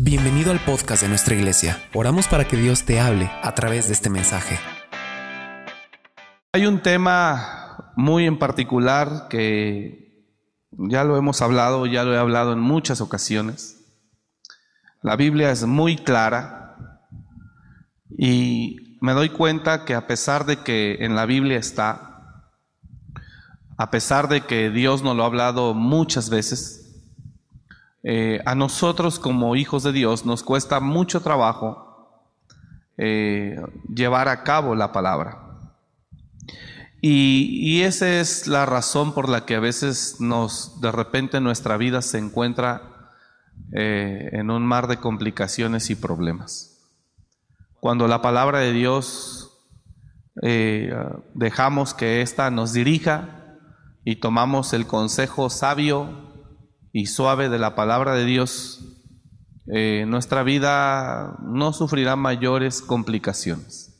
Bienvenido al podcast de nuestra iglesia. Oramos para que Dios te hable a través de este mensaje. Hay un tema muy en particular que ya lo hemos hablado, ya lo he hablado en muchas ocasiones. La Biblia es muy clara y me doy cuenta que a pesar de que en la Biblia está, a pesar de que Dios nos lo ha hablado muchas veces, eh, a nosotros como hijos de Dios nos cuesta mucho trabajo eh, llevar a cabo la palabra. Y, esa es la razón por la que a veces nos, de repente nuestra vida se encuentra eh, en un mar de complicaciones y problemas. Cuando la palabra de Dios dejamos que ésta nos dirija y tomamos el consejo sabio y suave de la palabra de Dios, eh, nuestra vida no sufrirá mayores complicaciones.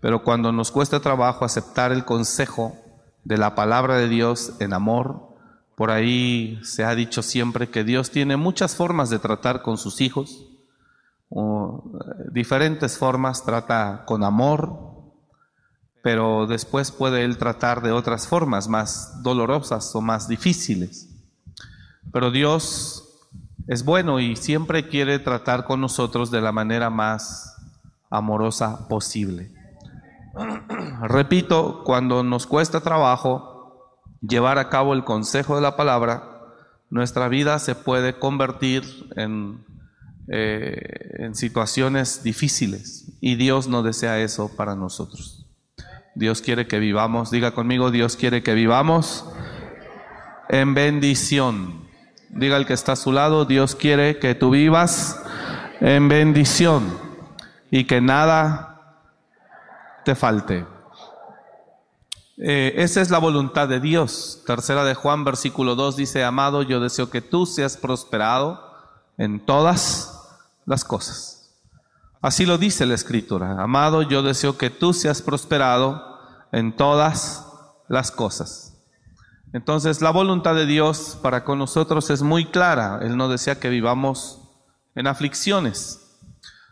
Pero cuando nos cuesta trabajo aceptar el consejo de la palabra de Dios en amor, por ahí se ha dicho siempre que Dios tiene muchas formas de tratar con sus hijos, eh, diferentes formas, trata con amor, pero después puede Él tratar de otras formas más dolorosas o más difíciles. Pero Dios es bueno y siempre quiere tratar con nosotros de la manera más amorosa posible. Repito, cuando nos cuesta trabajo llevar a cabo el consejo de la palabra, nuestra vida se puede convertir en, eh, en situaciones difíciles y Dios no desea eso para nosotros. Dios quiere que vivamos, diga conmigo, Dios quiere que vivamos en bendición. Diga el que está a su lado, Dios quiere que tú vivas en bendición y que nada te falte. Eh, esa es la voluntad de Dios. Tercera de Juan, versículo 2 dice, amado, yo deseo que tú seas prosperado en todas las cosas. Así lo dice la escritura. Amado, yo deseo que tú seas prosperado en todas las cosas. Entonces la voluntad de Dios para con nosotros es muy clara. Él no desea que vivamos en aflicciones.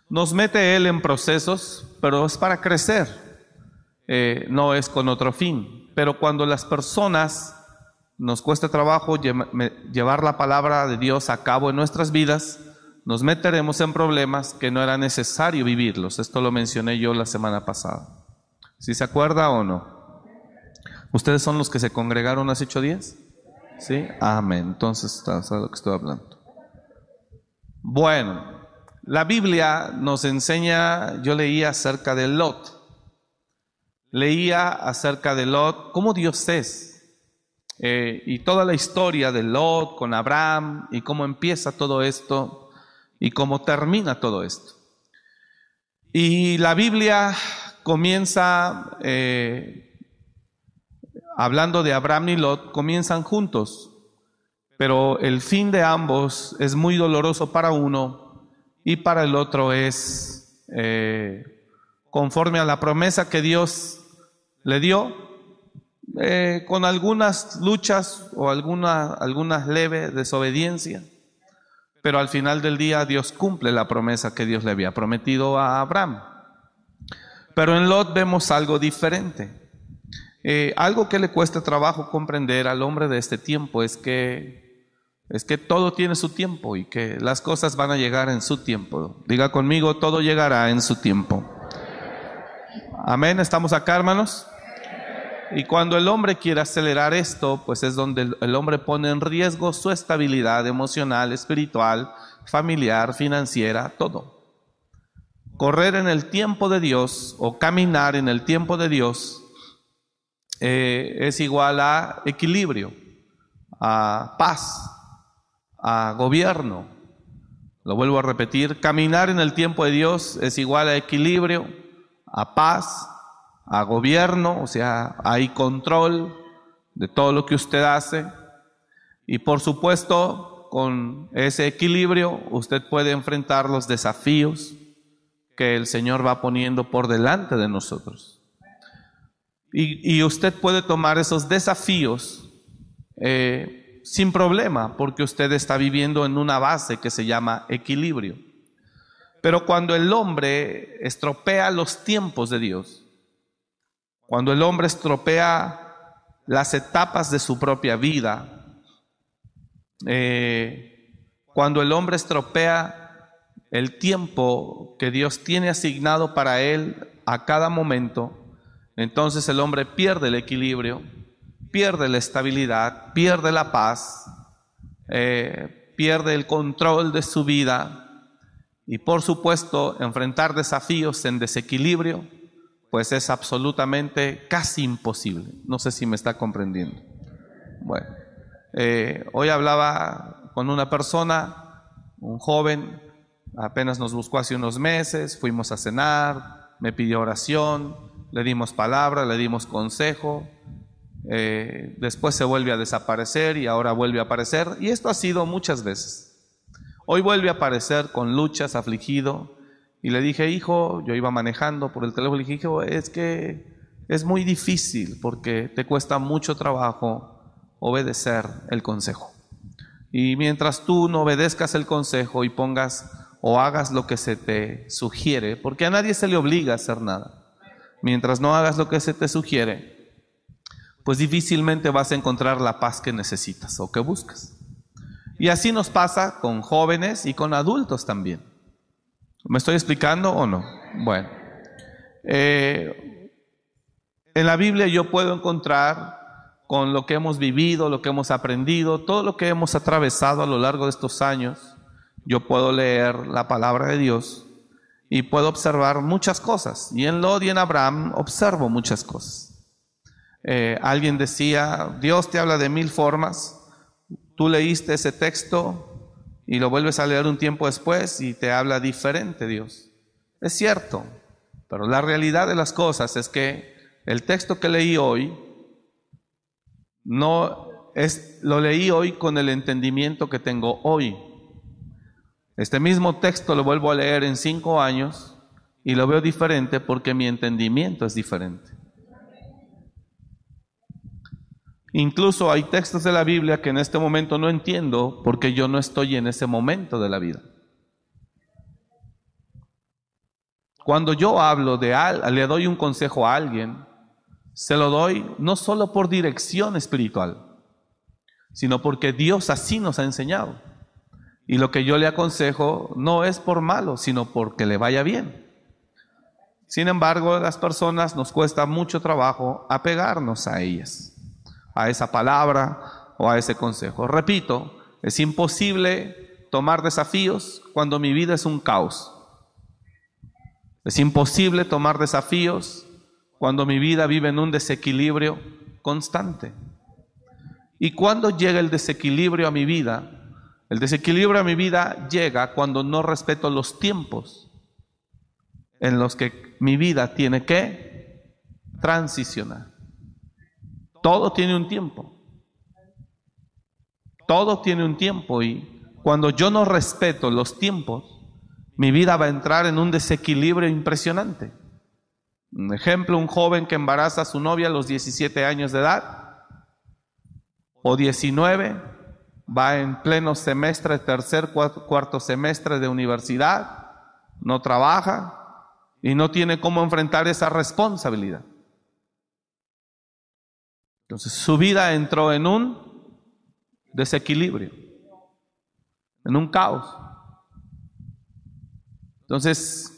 Nos mete Él en procesos, pero es para crecer, eh, no es con otro fin. Pero cuando las personas nos cuesta trabajo llevar la palabra de Dios a cabo en nuestras vidas, nos meteremos en problemas que no era necesario vivirlos. Esto lo mencioné yo la semana pasada. ¿Si se acuerda o no? ¿Ustedes son los que se congregaron hace ocho días? ¿Sí? Amén. Entonces, ¿sabes lo que estoy hablando? Bueno, la Biblia nos enseña, yo leía acerca de Lot. Leía acerca de Lot, cómo Dios es. Eh, y toda la historia de Lot con Abraham y cómo empieza todo esto y cómo termina todo esto. Y la Biblia comienza eh, hablando de Abraham y Lot, comienzan juntos, pero el fin de ambos es muy doloroso para uno y para el otro es eh, conforme a la promesa que Dios le dio, eh, con algunas luchas o alguna, algunas leve desobediencia, pero al final del día Dios cumple la promesa que Dios le había prometido a Abraham. Pero en Lot vemos algo diferente. Eh, algo que le cuesta trabajo comprender al hombre de este tiempo es que, es que todo tiene su tiempo y que las cosas van a llegar en su tiempo. Diga conmigo, todo llegará en su tiempo. Amén, estamos acá hermanos. Y cuando el hombre quiere acelerar esto, pues es donde el hombre pone en riesgo su estabilidad emocional, espiritual, familiar, financiera, todo. Correr en el tiempo de Dios o caminar en el tiempo de Dios eh, es igual a equilibrio, a paz, a gobierno. Lo vuelvo a repetir, caminar en el tiempo de Dios es igual a equilibrio, a paz, a gobierno, o sea, hay control de todo lo que usted hace. Y por supuesto, con ese equilibrio usted puede enfrentar los desafíos que el Señor va poniendo por delante de nosotros. Y, usted puede tomar esos desafíos eh, sin problema, porque usted está viviendo en una base que se llama equilibrio. Pero cuando el hombre estropea los tiempos de Dios, cuando el hombre estropea las etapas de su propia vida, eh, cuando el hombre estropea el tiempo que Dios tiene asignado para él a cada momento, entonces el hombre pierde el equilibrio, pierde la estabilidad, pierde la paz, eh, pierde el control de su vida y por supuesto enfrentar desafíos en desequilibrio, pues es absolutamente casi imposible. No sé si me está comprendiendo. Bueno, eh, hoy hablaba con una persona, un joven, apenas nos buscó hace unos meses, fuimos a cenar, me pidió oración, le dimos palabra, le dimos consejo, eh, después se vuelve a desaparecer y ahora vuelve a aparecer. Y esto ha sido muchas veces. Hoy vuelve a aparecer con luchas, afligido. Y le dije, hijo, yo iba manejando por el teléfono, le dije, hijo, es que es muy difícil porque te cuesta mucho trabajo obedecer el consejo. Y mientras tú no obedezcas el consejo y pongas o hagas lo que se te sugiere, porque a nadie se le obliga a hacer nada, mientras no hagas lo que se te sugiere, pues difícilmente vas a encontrar la paz que necesitas o que buscas. Y así nos pasa con jóvenes y con adultos también. ¿Me estoy explicando o no? Bueno, eh, en la Biblia yo puedo encontrar con lo que hemos vivido, lo que hemos aprendido, todo lo que hemos atravesado a lo largo de estos años, yo puedo leer la palabra de Dios y puedo observar muchas cosas. Y en Lod y en Abraham observo muchas cosas. Eh, alguien decía, Dios te habla de mil formas, tú leíste ese texto y lo vuelves a leer un tiempo después y te habla diferente Dios. Es cierto, pero la realidad de las cosas es que el texto que leí hoy no es lo leí hoy con el entendimiento que tengo hoy. Este mismo texto lo vuelvo a leer en cinco años y lo veo diferente porque mi entendimiento es diferente. Incluso hay textos de la Biblia que en este momento no entiendo porque yo no estoy en ese momento de la vida. Cuando yo hablo de al, le doy un consejo a alguien, se lo doy no solo por dirección espiritual, sino porque Dios así nos ha enseñado. Y lo que yo le aconsejo no es por malo, sino porque le vaya bien. Sin embargo, a las personas nos cuesta mucho trabajo apegarnos a ellas a esa palabra o a ese consejo. Repito, es imposible tomar desafíos cuando mi vida es un caos. Es imposible tomar desafíos cuando mi vida vive en un desequilibrio constante. ¿Y cuando llega el desequilibrio a mi vida? El desequilibrio a mi vida llega cuando no respeto los tiempos en los que mi vida tiene que transicionar. Todo tiene un tiempo. Todo tiene un tiempo y cuando yo no respeto los tiempos, mi vida va a entrar en un desequilibrio impresionante. Un ejemplo, un joven que embaraza a su novia a los 17 años de edad o 19, va en pleno semestre, tercer, cuarto semestre de universidad, no trabaja y no tiene cómo enfrentar esa responsabilidad. Entonces su vida entró en un desequilibrio, en un caos. Entonces,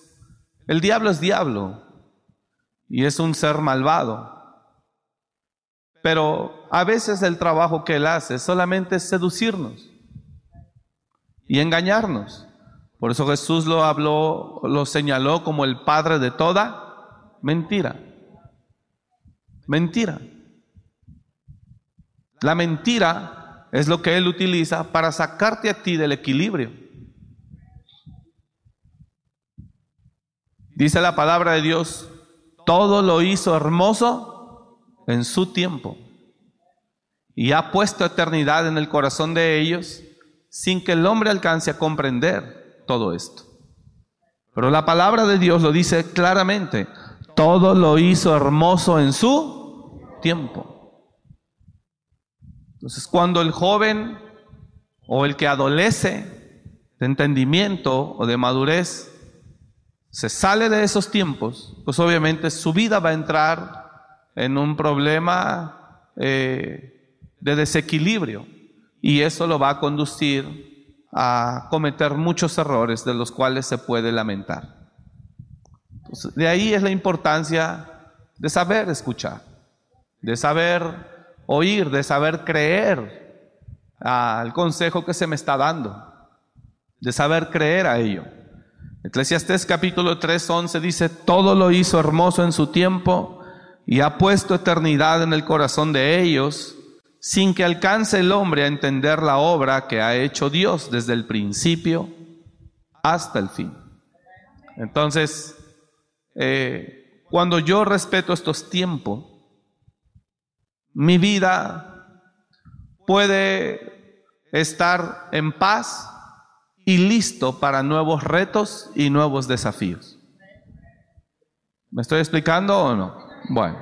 el diablo es diablo y es un ser malvado. Pero a veces el trabajo que él hace solamente es seducirnos y engañarnos. Por eso Jesús lo habló, lo señaló como el padre de toda mentira. Mentira. La mentira es lo que Él utiliza para sacarte a ti del equilibrio. Dice la palabra de Dios, todo lo hizo hermoso en su tiempo y ha puesto eternidad en el corazón de ellos sin que el hombre alcance a comprender todo esto. Pero la palabra de Dios lo dice claramente, todo lo hizo hermoso en su tiempo. Entonces, cuando el joven o el que adolece de entendimiento o de madurez se sale de esos tiempos, pues obviamente su vida va a entrar en un problema eh, de desequilibrio y eso lo va a conducir a cometer muchos errores de los cuales se puede lamentar. de ahí es la importancia de saber escuchar, de saber oír, de saber creer al consejo que se me está dando, de saber creer a ello. Eclesiastés capítulo 3, 11 dice, todo lo hizo hermoso en su tiempo y ha puesto eternidad en el corazón de ellos, sin que alcance el hombre a entender la obra que ha hecho Dios desde el principio hasta el fin. Entonces, eh, cuando yo respeto estos tiempos, mi vida puede estar en paz y listo para nuevos retos y nuevos desafíos. ¿Me estoy explicando o no? Bueno,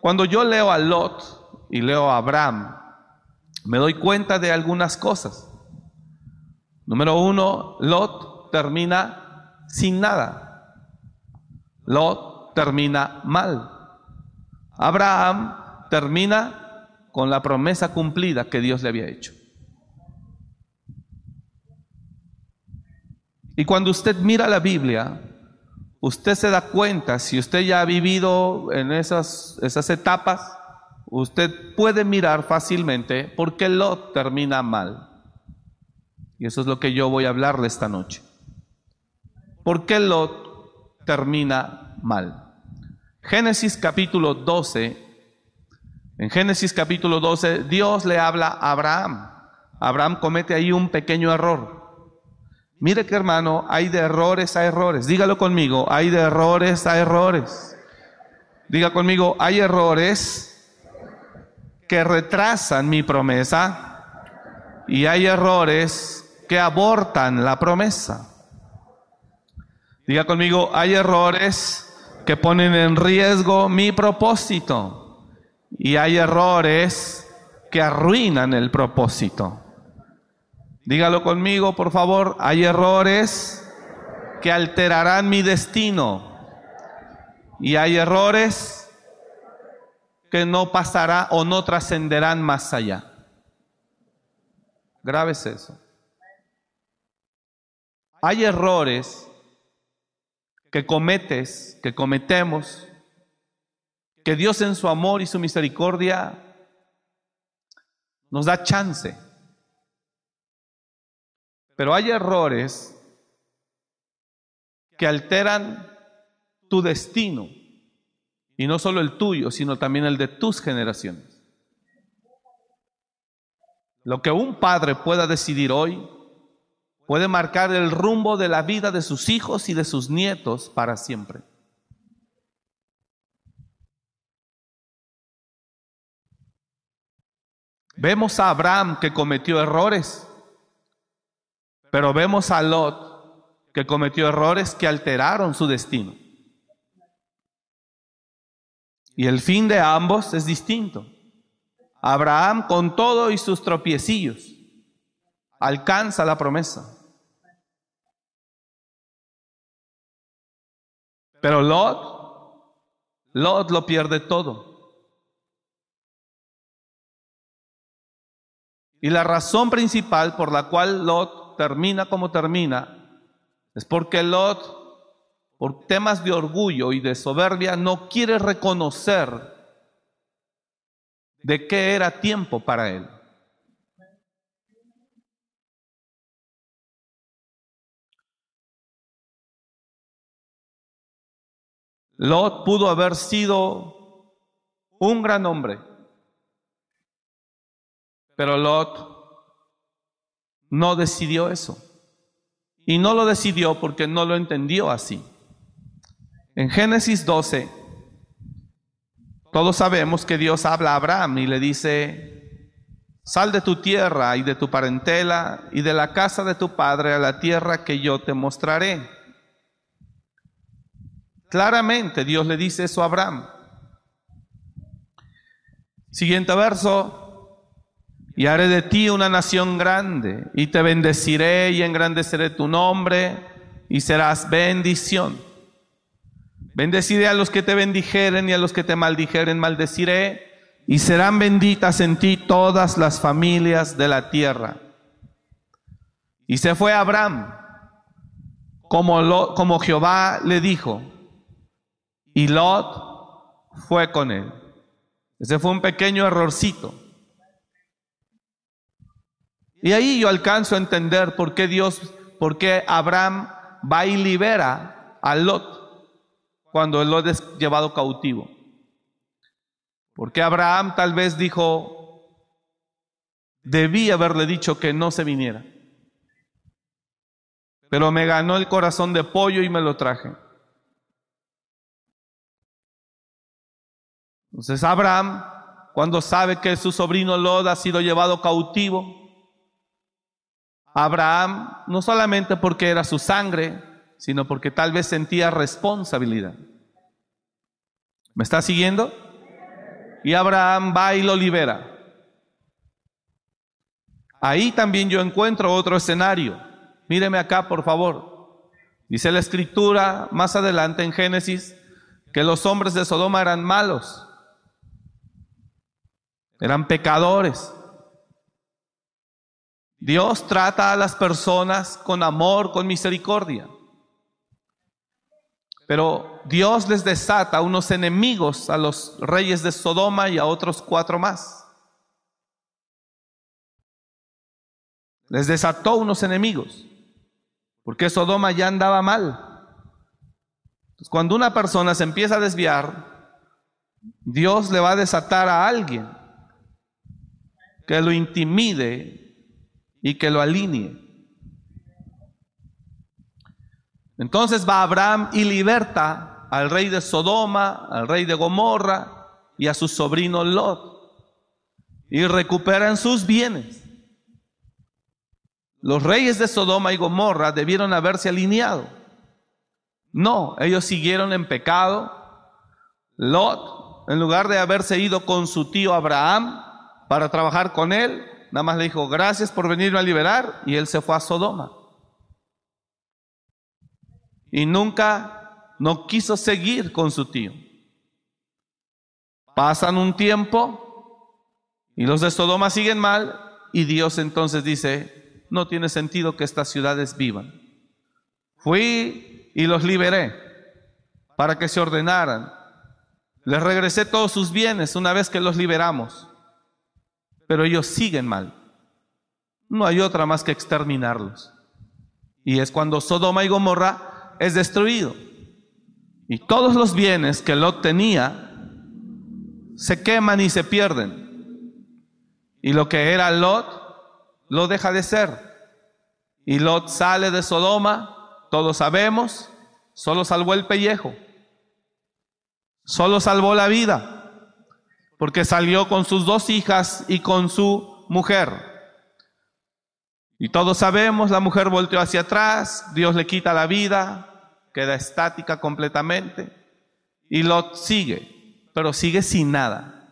cuando yo leo a Lot y leo a Abraham, me doy cuenta de algunas cosas. Número uno, Lot termina sin nada. Lot termina mal. Abraham termina con la promesa cumplida que Dios le había hecho. Y cuando usted mira la Biblia, usted se da cuenta, si usted ya ha vivido en esas, esas etapas, usted puede mirar fácilmente por qué Lot termina mal. Y eso es lo que yo voy a hablarle esta noche. ¿Por qué Lot termina mal? Génesis capítulo 12, en Génesis capítulo 12, Dios le habla a Abraham. Abraham comete ahí un pequeño error. Mire que hermano, hay de errores a errores. Dígalo conmigo, hay de errores a errores. Diga conmigo, hay errores que retrasan mi promesa y hay errores que abortan la promesa. Diga conmigo, hay errores que ponen en riesgo mi propósito y hay errores que arruinan el propósito. Dígalo conmigo, por favor, hay errores que alterarán mi destino y hay errores que no pasará o no trascenderán más allá. Grave eso. Hay errores que cometes, que cometemos, que Dios en su amor y su misericordia nos da chance. Pero hay errores que alteran tu destino, y no solo el tuyo, sino también el de tus generaciones. Lo que un padre pueda decidir hoy puede marcar el rumbo de la vida de sus hijos y de sus nietos para siempre. Vemos a Abraham que cometió errores, pero vemos a Lot que cometió errores que alteraron su destino. Y el fin de ambos es distinto. Abraham con todo y sus tropiecillos alcanza la promesa. Pero Lot, Lot lo pierde todo. Y la razón principal por la cual Lot termina como termina es porque Lot, por temas de orgullo y de soberbia, no quiere reconocer de qué era tiempo para él. Lot pudo haber sido un gran hombre, pero Lot no decidió eso. Y no lo decidió porque no lo entendió así. En Génesis 12, todos sabemos que Dios habla a Abraham y le dice, sal de tu tierra y de tu parentela y de la casa de tu padre a la tierra que yo te mostraré. Claramente Dios le dice eso a Abraham. Siguiente verso. Y haré de ti una nación grande, y te bendeciré y engrandeceré tu nombre, y serás bendición. Bendeciré a los que te bendijeren y a los que te maldijeren maldeciré, y serán benditas en ti todas las familias de la tierra. Y se fue Abraham, como, lo, como Jehová le dijo, y Lot fue con él. Ese fue un pequeño errorcito. Y ahí yo alcanzo a entender por qué Dios, por qué Abraham va y libera a Lot cuando Lot es llevado cautivo. Porque Abraham tal vez dijo, debí haberle dicho que no se viniera. Pero me ganó el corazón de pollo y me lo traje. Entonces Abraham, cuando sabe que su sobrino Lot ha sido llevado cautivo, Abraham, no solamente porque era su sangre, sino porque tal vez sentía responsabilidad. ¿Me está siguiendo? Y Abraham va y lo libera. Ahí también yo encuentro otro escenario. Míreme acá, por favor. Dice la escritura más adelante en Génesis que los hombres de Sodoma eran malos, eran pecadores. Dios trata a las personas con amor, con misericordia. Pero Dios les desata unos enemigos a los reyes de Sodoma y a otros cuatro más. Les desató unos enemigos, porque Sodoma ya andaba mal. cuando una persona se empieza a desviar, Dios le va a desatar a alguien que lo intimide y que lo alinee. Entonces va Abraham y liberta al rey de Sodoma, al rey de Gomorra y a su sobrino Lot. Y recuperan sus bienes. Los reyes de Sodoma y Gomorra debieron haberse alineado. No, ellos siguieron en pecado. Lot, en lugar de haberse ido con su tío Abraham para trabajar con él, Nada más le dijo, gracias por venirme a liberar. Y él se fue a Sodoma. Y nunca, no quiso seguir con su tío. Pasan un tiempo y los de Sodoma siguen mal. Y Dios entonces dice, no tiene sentido que estas ciudades vivan. Fui y los liberé para que se ordenaran. Les regresé todos sus bienes una vez que los liberamos pero ellos siguen mal. No hay otra más que exterminarlos. Y es cuando Sodoma y Gomorra es destruido. Y todos los bienes que Lot tenía se queman y se pierden. Y lo que era Lot lo deja de ser. Y Lot sale de Sodoma, todos sabemos, solo salvó el pellejo. Solo salvó la vida porque salió con sus dos hijas y con su mujer. Y todos sabemos, la mujer volteó hacia atrás, Dios le quita la vida, queda estática completamente, y Lot sigue, pero sigue sin nada.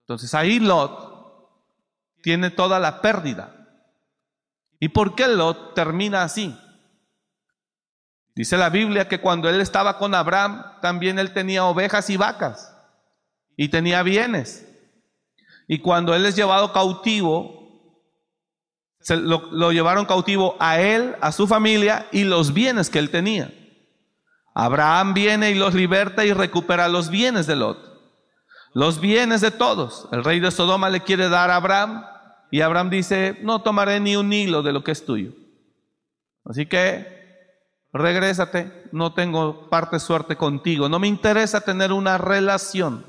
Entonces ahí Lot tiene toda la pérdida. ¿Y por qué Lot termina así? Dice la Biblia que cuando él estaba con Abraham, también él tenía ovejas y vacas y tenía bienes. Y cuando él es llevado cautivo, se lo, lo, llevaron cautivo a él, a su familia y los bienes que él tenía. Abraham viene y los liberta y recupera los bienes de Lot. Los bienes de todos. El rey de Sodoma le quiere dar a Abraham y Abraham dice, no tomaré ni un hilo de lo que es tuyo. Así que regrésate, no tengo parte suerte contigo, no me interesa tener una relación.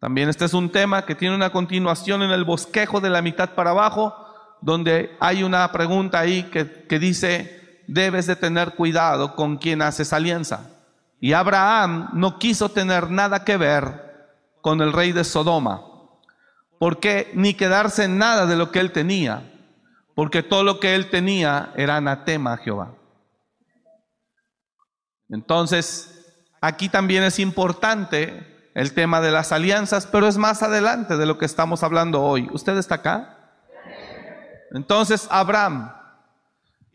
También este es un tema que tiene una continuación en el bosquejo de la mitad para abajo, donde hay una pregunta ahí que, que dice, debes de tener cuidado con quien haces alianza. Y Abraham no quiso tener nada que ver con el rey de Sodoma, porque ni quedarse en nada de lo que él tenía, porque todo lo que él tenía era anatema a Jehová. Entonces, aquí también es importante el tema de las alianzas, pero es más adelante de lo que estamos hablando hoy. ¿Usted está acá? Entonces, Abraham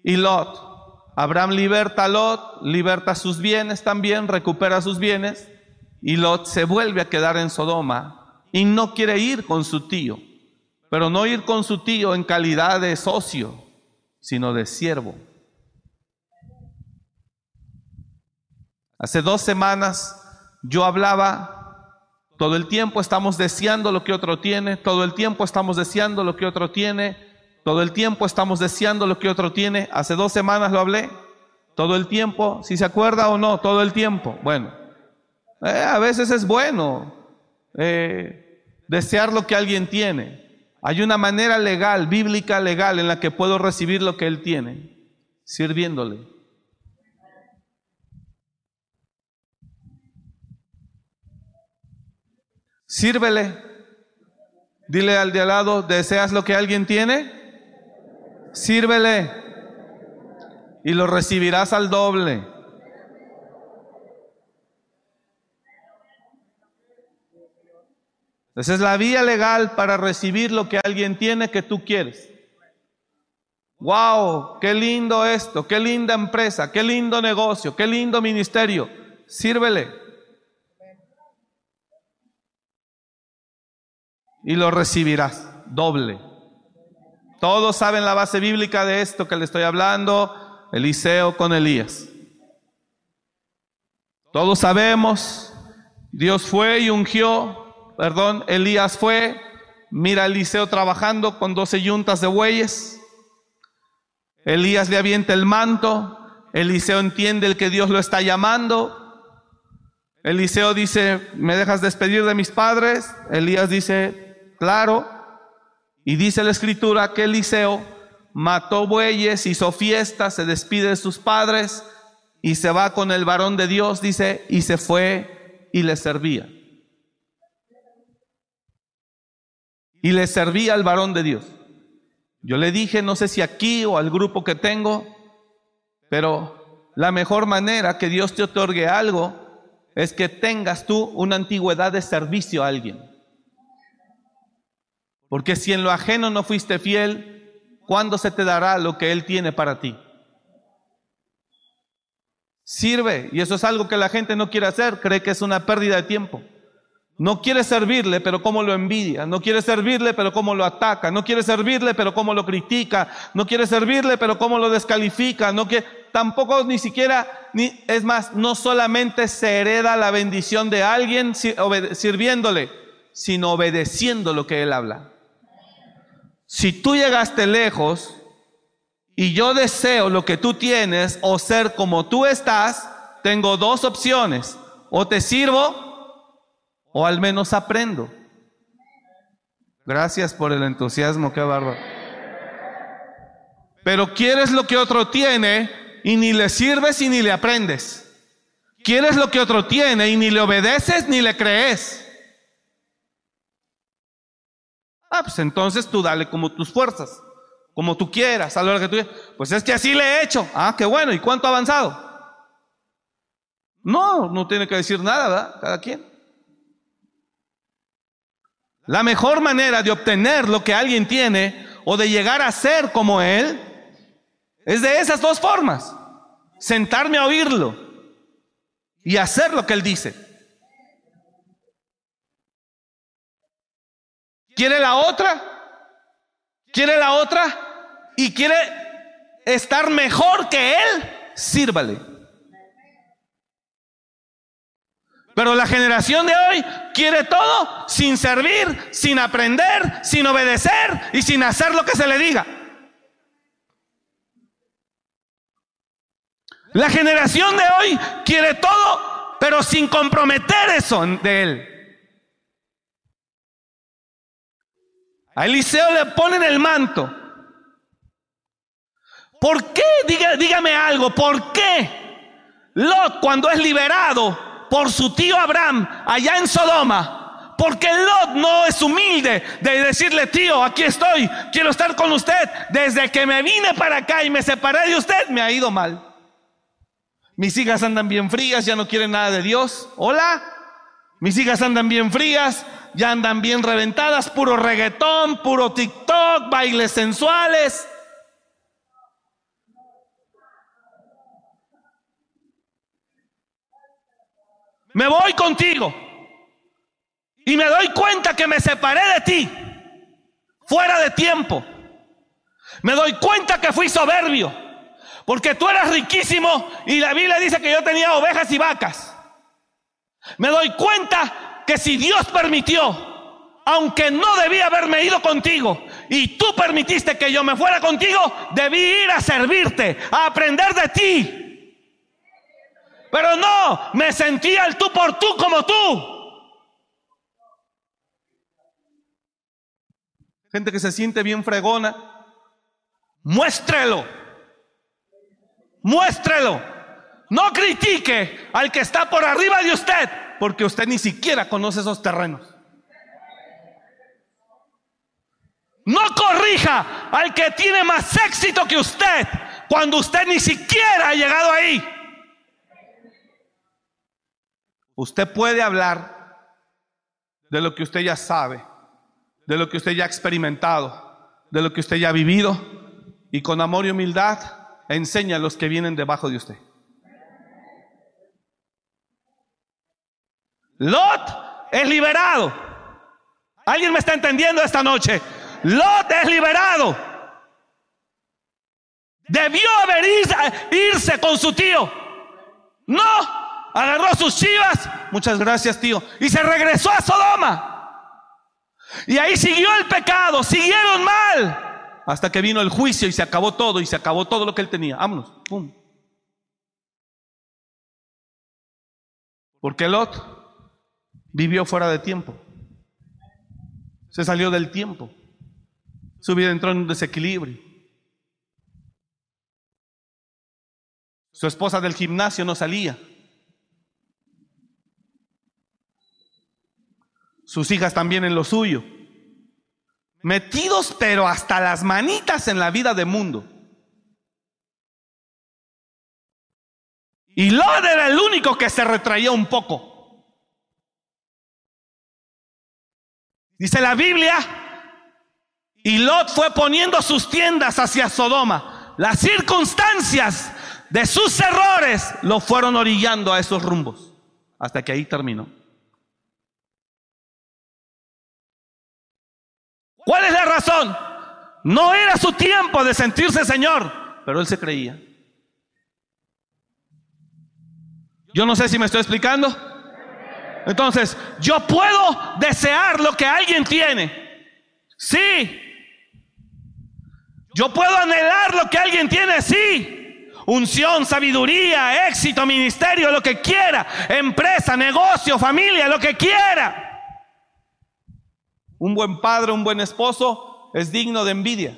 y Lot. Abraham liberta a Lot, liberta sus bienes también, recupera sus bienes, y Lot se vuelve a quedar en Sodoma y no quiere ir con su tío, pero no ir con su tío en calidad de socio, sino de siervo. Hace dos semanas yo hablaba, todo el tiempo estamos deseando lo que otro tiene, todo el tiempo estamos deseando lo que otro tiene, todo el tiempo estamos deseando lo que otro tiene. Hace dos semanas lo hablé, todo el tiempo, si se acuerda o no, todo el tiempo. Bueno, eh, a veces es bueno eh, desear lo que alguien tiene. Hay una manera legal, bíblica legal, en la que puedo recibir lo que él tiene, sirviéndole. Sírvele. Dile al de al lado, ¿deseas lo que alguien tiene? Sírvele. Y lo recibirás al doble. Esa es la vía legal para recibir lo que alguien tiene que tú quieres. Wow, qué lindo esto, qué linda empresa, qué lindo negocio, qué lindo ministerio. Sírvele. Y lo recibirás doble. Todos saben la base bíblica de esto que le estoy hablando, Eliseo con Elías. Todos sabemos, Dios fue y ungió, perdón, Elías fue, mira a Eliseo trabajando con doce yuntas de bueyes, Elías le avienta el manto, Eliseo entiende el que Dios lo está llamando, Eliseo dice, ¿me dejas despedir de mis padres? Elías dice, claro. Y dice la escritura que Eliseo mató bueyes, hizo fiestas, se despide de sus padres y se va con el varón de Dios, dice, y se fue y le servía. Y le servía al varón de Dios. Yo le dije, no sé si aquí o al grupo que tengo, pero la mejor manera que Dios te otorgue algo es que tengas tú una antigüedad de servicio a alguien. Porque si en lo ajeno no fuiste fiel, ¿cuándo se te dará lo que Él tiene para ti? Sirve, y eso es algo que la gente no quiere hacer, cree que es una pérdida de tiempo. No quiere servirle, pero cómo lo envidia. No quiere servirle, pero cómo lo ataca. No quiere servirle, pero cómo lo critica. No quiere servirle, pero cómo lo descalifica. No quiere, tampoco ni siquiera, ni, es más, no solamente se hereda la bendición de alguien sirviéndole, sino obedeciendo lo que él habla. Si tú llegaste lejos y yo deseo lo que tú tienes o ser como tú estás, tengo dos opciones. O te sirvo o al menos aprendo. Gracias por el entusiasmo, qué bárbaro. Pero quieres lo que otro tiene y ni le sirves y ni le aprendes. Quieres lo que otro tiene y ni le obedeces ni le crees. Ah, pues entonces tú dale como tus fuerzas, como tú quieras, a lo que tú Pues es que así le he hecho. Ah, qué bueno. ¿Y cuánto ha avanzado? No, no tiene que decir nada, ¿verdad? Cada quien. La mejor manera de obtener lo que alguien tiene o de llegar a ser como él es de esas dos formas. Sentarme a oírlo y hacer lo que él dice. ¿Quiere la otra? ¿Quiere la otra? ¿Y quiere estar mejor que Él? Sírvale. Pero la generación de hoy quiere todo sin servir, sin aprender, sin obedecer y sin hacer lo que se le diga. La generación de hoy quiere todo, pero sin comprometer eso de él. A Eliseo le ponen el manto. ¿Por qué? dígame algo. ¿Por qué Lot cuando es liberado por su tío Abraham allá en Sodoma? Porque Lot no es humilde de decirle, tío, aquí estoy, quiero estar con usted. Desde que me vine para acá y me separé de usted, me ha ido mal. Mis hijas andan bien frías, ya no quieren nada de Dios. Hola. Mis hijas andan bien frías, ya andan bien reventadas, puro reggaetón, puro TikTok, bailes sensuales. Me voy contigo. Y me doy cuenta que me separé de ti, fuera de tiempo. Me doy cuenta que fui soberbio, porque tú eras riquísimo y la Biblia dice que yo tenía ovejas y vacas. Me doy cuenta que si Dios permitió, aunque no debía haberme ido contigo, y tú permitiste que yo me fuera contigo, debí ir a servirte, a aprender de ti. Pero no, me sentía el tú por tú como tú. Gente que se siente bien fregona, muéstrelo. Muéstrelo. No critique al que está por arriba de usted, porque usted ni siquiera conoce esos terrenos. No corrija al que tiene más éxito que usted, cuando usted ni siquiera ha llegado ahí. Usted puede hablar de lo que usted ya sabe, de lo que usted ya ha experimentado, de lo que usted ya ha vivido, y con amor y humildad enseña a los que vienen debajo de usted. Lot es liberado. ¿Alguien me está entendiendo esta noche? Lot es liberado. Debió haber irse con su tío. No, agarró sus chivas. Muchas gracias, tío. Y se regresó a Sodoma. Y ahí siguió el pecado, siguieron mal. Hasta que vino el juicio y se acabó todo y se acabó todo lo que él tenía. Vámonos. Pum. Porque Lot vivió fuera de tiempo. Se salió del tiempo. Su vida entró en un desequilibrio. Su esposa del gimnasio no salía. Sus hijas también en lo suyo. Metidos pero hasta las manitas en la vida de mundo. Y Lot era el único que se retraía un poco. Dice la Biblia, y Lot fue poniendo sus tiendas hacia Sodoma. Las circunstancias de sus errores lo fueron orillando a esos rumbos, hasta que ahí terminó. ¿Cuál es la razón? No era su tiempo de sentirse Señor, pero él se creía. Yo no sé si me estoy explicando. Entonces, yo puedo desear lo que alguien tiene. Sí. Yo puedo anhelar lo que alguien tiene, sí. Unción, sabiduría, éxito, ministerio, lo que quiera. Empresa, negocio, familia, lo que quiera. Un buen padre, un buen esposo es digno de envidia.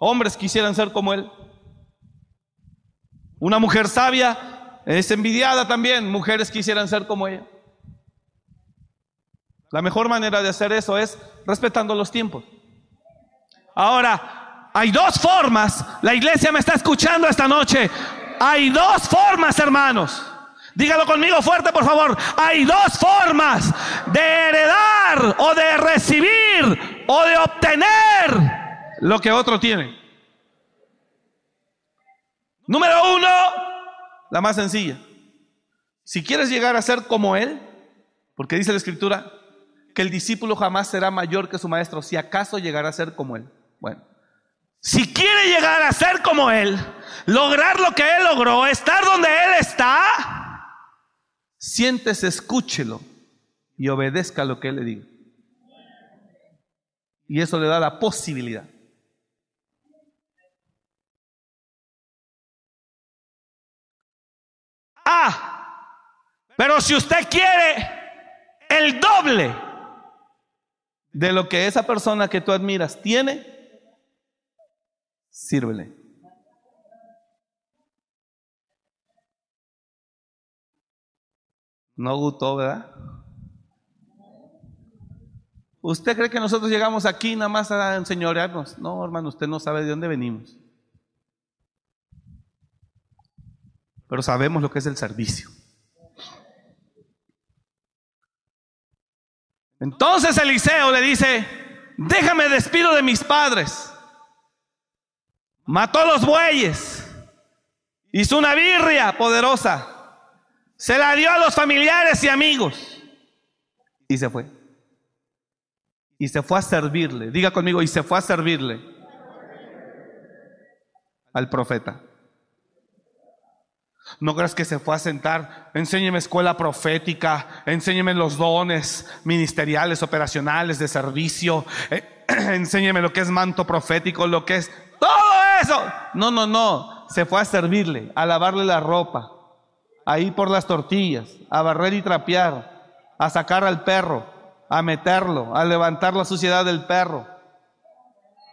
Hombres quisieran ser como él. Una mujer sabia es envidiada también. Mujeres quisieran ser como ella. La mejor manera de hacer eso es respetando los tiempos. Ahora, hay dos formas. La iglesia me está escuchando esta noche. Hay dos formas, hermanos. Dígalo conmigo fuerte, por favor. Hay dos formas de heredar o de recibir o de obtener lo que otro tiene. Número uno, la más sencilla. Si quieres llegar a ser como Él, porque dice la Escritura que el discípulo jamás será mayor que su maestro, si acaso llegará a ser como Él. Bueno, si quiere llegar a ser como Él, lograr lo que Él logró, estar donde Él está, siéntese, escúchelo y obedezca lo que Él le diga. Y eso le da la posibilidad Ah, pero si usted quiere el doble de lo que esa persona que tú admiras tiene, sírvele. No gustó, ¿verdad? ¿Usted cree que nosotros llegamos aquí nada más a enseñorearnos? No, hermano, usted no sabe de dónde venimos. pero sabemos lo que es el servicio. Entonces Eliseo le dice, déjame despido de mis padres. Mató a los bueyes, hizo una birria poderosa, se la dio a los familiares y amigos y se fue. Y se fue a servirle, diga conmigo, y se fue a servirle al profeta. No creas que se fue a sentar, enséñeme escuela profética, enséñeme los dones ministeriales, operacionales, de servicio, eh, enséñeme lo que es manto profético, lo que es todo eso. No, no, no, se fue a servirle, a lavarle la ropa, a ir por las tortillas, a barrer y trapear, a sacar al perro, a meterlo, a levantar la suciedad del perro,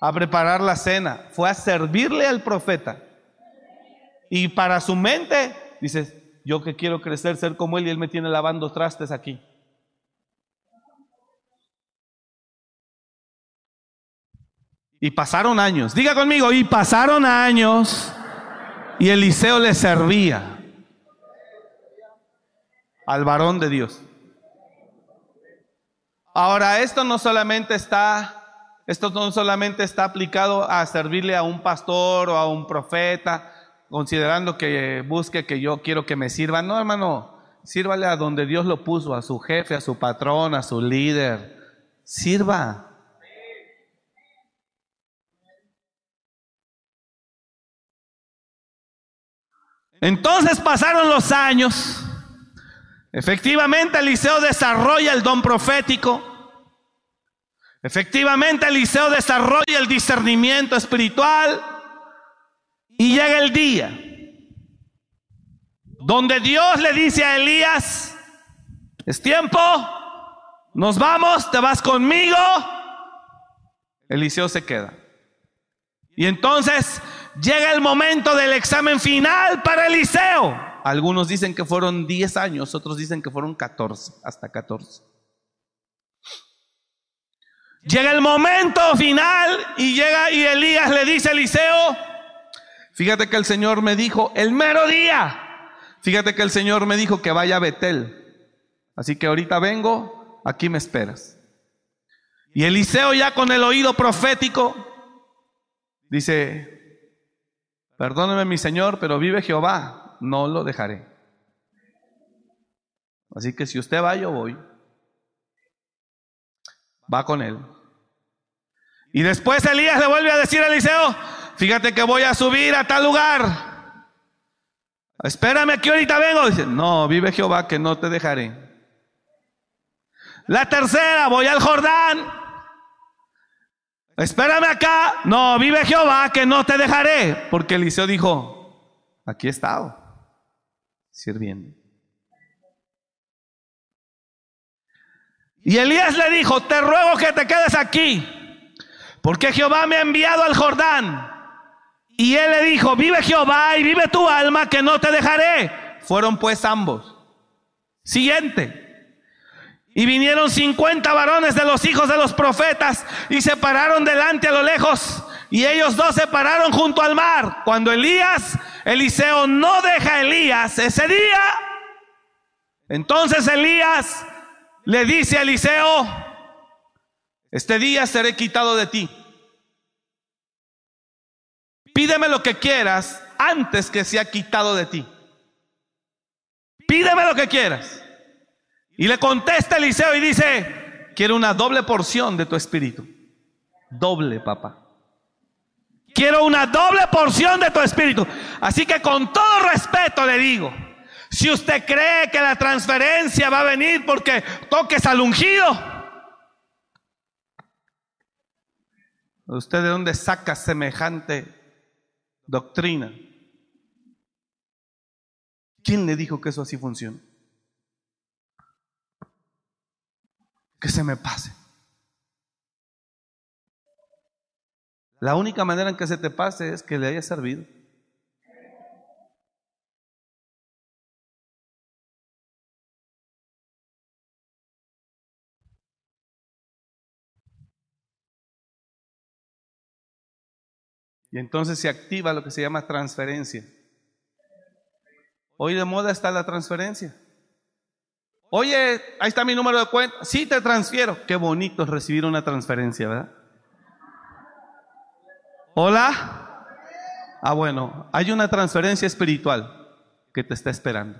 a preparar la cena. Fue a servirle al profeta. Y para su mente, dices, yo que quiero crecer, ser como él, y él me tiene lavando trastes aquí. Y pasaron años, diga conmigo, y pasaron años, y Eliseo le servía al varón de Dios. Ahora, esto no solamente está esto no solamente está aplicado a servirle a un pastor o a un profeta, considerando que busque que yo quiero que me sirva. No, hermano, sírvale a donde Dios lo puso, a su jefe, a su patrón, a su líder. Sirva. Entonces pasaron los años. Efectivamente, Eliseo desarrolla el don profético. Efectivamente, Eliseo desarrolla el discernimiento espiritual. Y llega el día donde Dios le dice a Elías, es tiempo, nos vamos, te vas conmigo. Eliseo se queda. Y entonces llega el momento del examen final para Eliseo. Algunos dicen que fueron 10 años, otros dicen que fueron 14, hasta 14. Llega el momento final y llega y Elías le dice a Eliseo, fíjate que el Señor me dijo, el mero día, fíjate que el Señor me dijo que vaya a Betel. Así que ahorita vengo, aquí me esperas. Y Eliseo ya con el oído profético dice, perdóneme mi Señor, pero vive Jehová, no lo dejaré. Así que si usted va, yo voy. Va con él. Y después Elías le vuelve a decir a Eliseo, fíjate que voy a subir a tal lugar. Espérame que ahorita vengo. Dice, no, vive Jehová que no te dejaré. La tercera, voy al Jordán. Espérame acá. No, vive Jehová que no te dejaré. Porque Eliseo dijo, aquí he estado, sirviendo. Y Elías le dijo, te ruego que te quedes aquí. Porque Jehová me ha enviado al Jordán. Y él le dijo, vive Jehová y vive tu alma que no te dejaré. Fueron pues ambos. Siguiente. Y vinieron cincuenta varones de los hijos de los profetas y se pararon delante a lo lejos. Y ellos dos se pararon junto al mar. Cuando Elías, Eliseo no deja a Elías ese día. Entonces Elías le dice a Eliseo, este día seré quitado de ti. Pídeme lo que quieras antes que sea quitado de ti. Pídeme lo que quieras. Y le contesta Eliseo y dice, quiero una doble porción de tu espíritu. Doble, papá. Quiero una doble porción de tu espíritu. Así que con todo respeto le digo, si usted cree que la transferencia va a venir porque toques al ungido, ¿Usted de dónde saca semejante doctrina? ¿Quién le dijo que eso así funciona? Que se me pase. La única manera en que se te pase es que le haya servido. Y entonces se activa lo que se llama transferencia. Hoy de moda está la transferencia. Oye, ahí está mi número de cuenta. Sí, te transfiero. Qué bonito es recibir una transferencia, ¿verdad? Hola. Ah, bueno, hay una transferencia espiritual que te está esperando.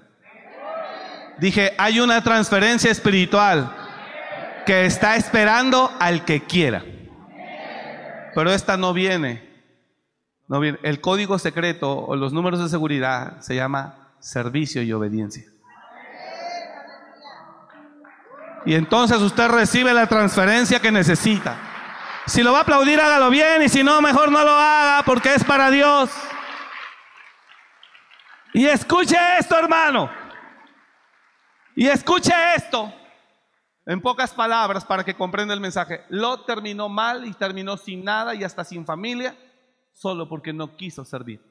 Dije, hay una transferencia espiritual que está esperando al que quiera. Pero esta no viene. No viene. El código secreto o los números de seguridad se llama servicio y obediencia. Y entonces usted recibe la transferencia que necesita. Si lo va a aplaudir, hágalo bien. Y si no, mejor no lo haga porque es para Dios. Y escuche esto, hermano. Y escuche esto. En pocas palabras, para que comprenda el mensaje. Lot terminó mal y terminó sin nada y hasta sin familia, solo porque no quiso servir.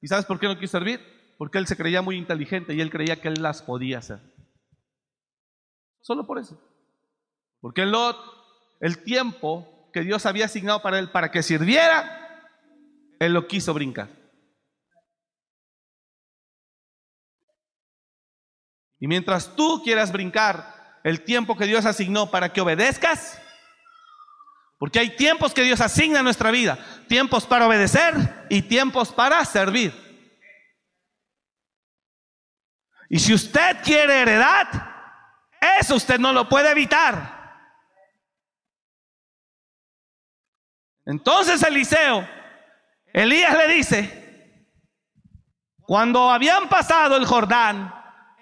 ¿Y sabes por qué no quiso servir? Porque él se creía muy inteligente y él creía que él las podía hacer. Solo por eso. Porque Lot, el tiempo que Dios había asignado para él para que sirviera, él lo quiso brincar. Y mientras tú quieras brincar el tiempo que Dios asignó para que obedezcas, porque hay tiempos que Dios asigna en nuestra vida, tiempos para obedecer y tiempos para servir. Y si usted quiere heredad, eso usted no lo puede evitar. Entonces Eliseo, Elías le dice, cuando habían pasado el Jordán,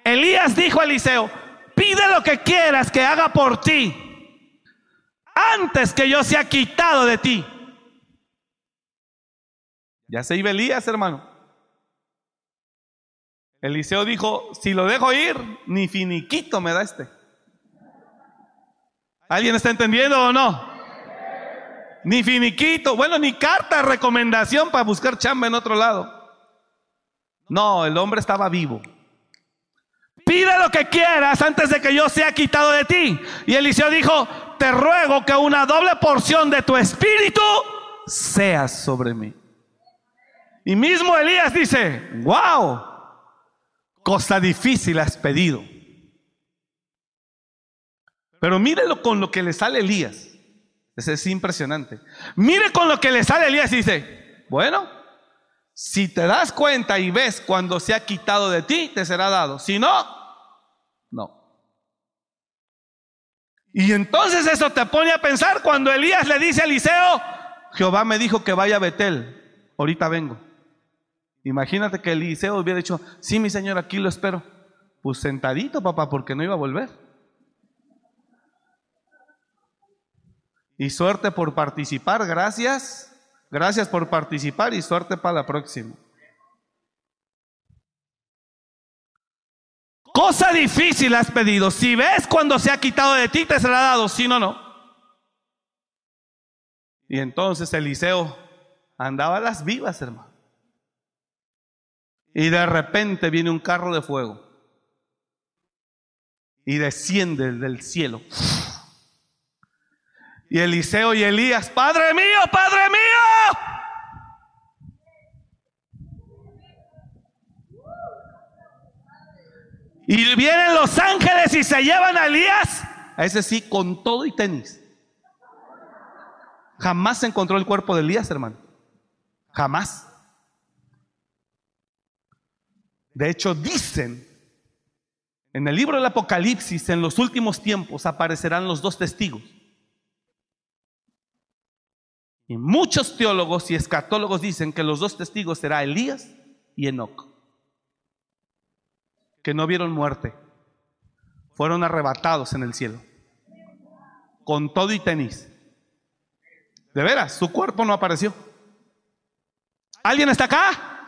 Elías dijo a Eliseo, pide lo que quieras que haga por ti, antes que yo sea quitado de ti. Ya se iba Elías, hermano. Eliseo dijo, si lo dejo ir, ni finiquito me da este. ¿Alguien está entendiendo o no? Ni finiquito, bueno, ni carta recomendación para buscar chamba en otro lado. No, el hombre estaba vivo. Pide lo que quieras antes de que yo sea quitado de ti. Y Eliseo dijo, te ruego que una doble porción de tu espíritu sea sobre mí. Y mismo Elías dice, wow, cosa difícil has pedido. Pero mírelo con lo que le sale Elías. Ese es impresionante. Mire con lo que le sale Elías y dice, bueno, si te das cuenta y ves cuando se ha quitado de ti, te será dado. Si no, no. Y entonces eso te pone a pensar cuando Elías le dice a Eliseo, Jehová me dijo que vaya a Betel, ahorita vengo. Imagínate que Eliseo hubiera dicho, sí, mi señor, aquí lo espero. Pues sentadito, papá, porque no iba a volver. Y suerte por participar, gracias. Gracias por participar y suerte para la próxima. Cosa difícil has pedido. Si ves cuando se ha quitado de ti, te será dado. Si no, no. Y entonces Eliseo andaba a las vivas, hermano. Y de repente viene un carro de fuego. Y desciende del cielo. Y Eliseo y Elías, Padre mío, Padre mío. Y vienen los ángeles y se llevan a Elías, a ese sí, con todo y tenis. Jamás se encontró el cuerpo de Elías, hermano. Jamás. De hecho, dicen en el libro del Apocalipsis, en los últimos tiempos aparecerán los dos testigos. Y muchos teólogos y escatólogos dicen que los dos testigos será Elías y Enoch, que no vieron muerte, fueron arrebatados en el cielo, con todo y tenis. De veras, su cuerpo no apareció. ¿Alguien está acá?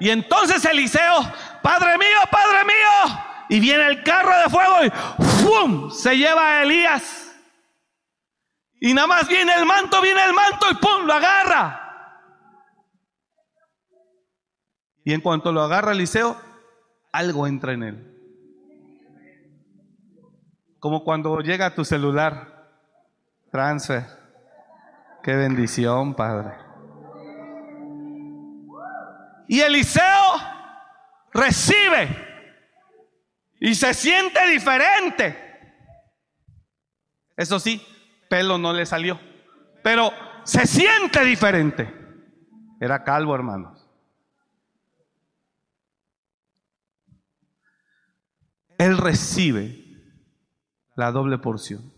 Y entonces Eliseo, Padre mío, Padre mío, y viene el carro de fuego y ¡fum! se lleva a Elías. Y nada más viene el manto, viene el manto y ¡pum! lo agarra. Y en cuanto lo agarra Eliseo, algo entra en él. Como cuando llega tu celular, transfer. Qué bendición, Padre. Y Eliseo recibe. Y se siente diferente. Eso sí, pelo no le salió. Pero se siente diferente. Era calvo, hermanos. Él recibe la doble porción.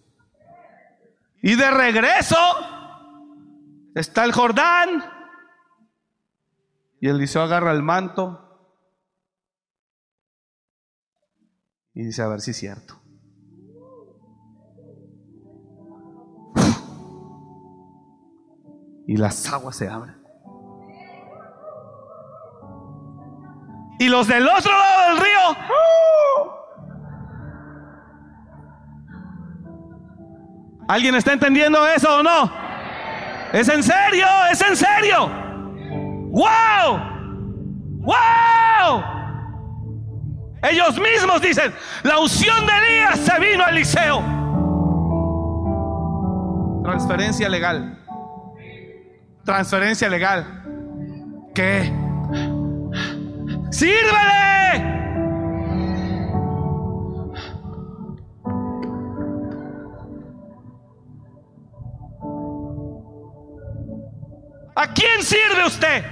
Y de regreso está el Jordán. Y Eliseo agarra el manto y dice, a ver si es cierto. Y las aguas se abren. Y los del otro lado del río. ¿Alguien está entendiendo eso o no? ¿Es en serio? ¿Es en serio? ¡Wow! ¡Wow! Ellos mismos dicen, la unción de Elías se vino a Eliseo. Transferencia legal. Transferencia legal. ¿Qué? ¡Sírvele! ¿A quién sirve usted?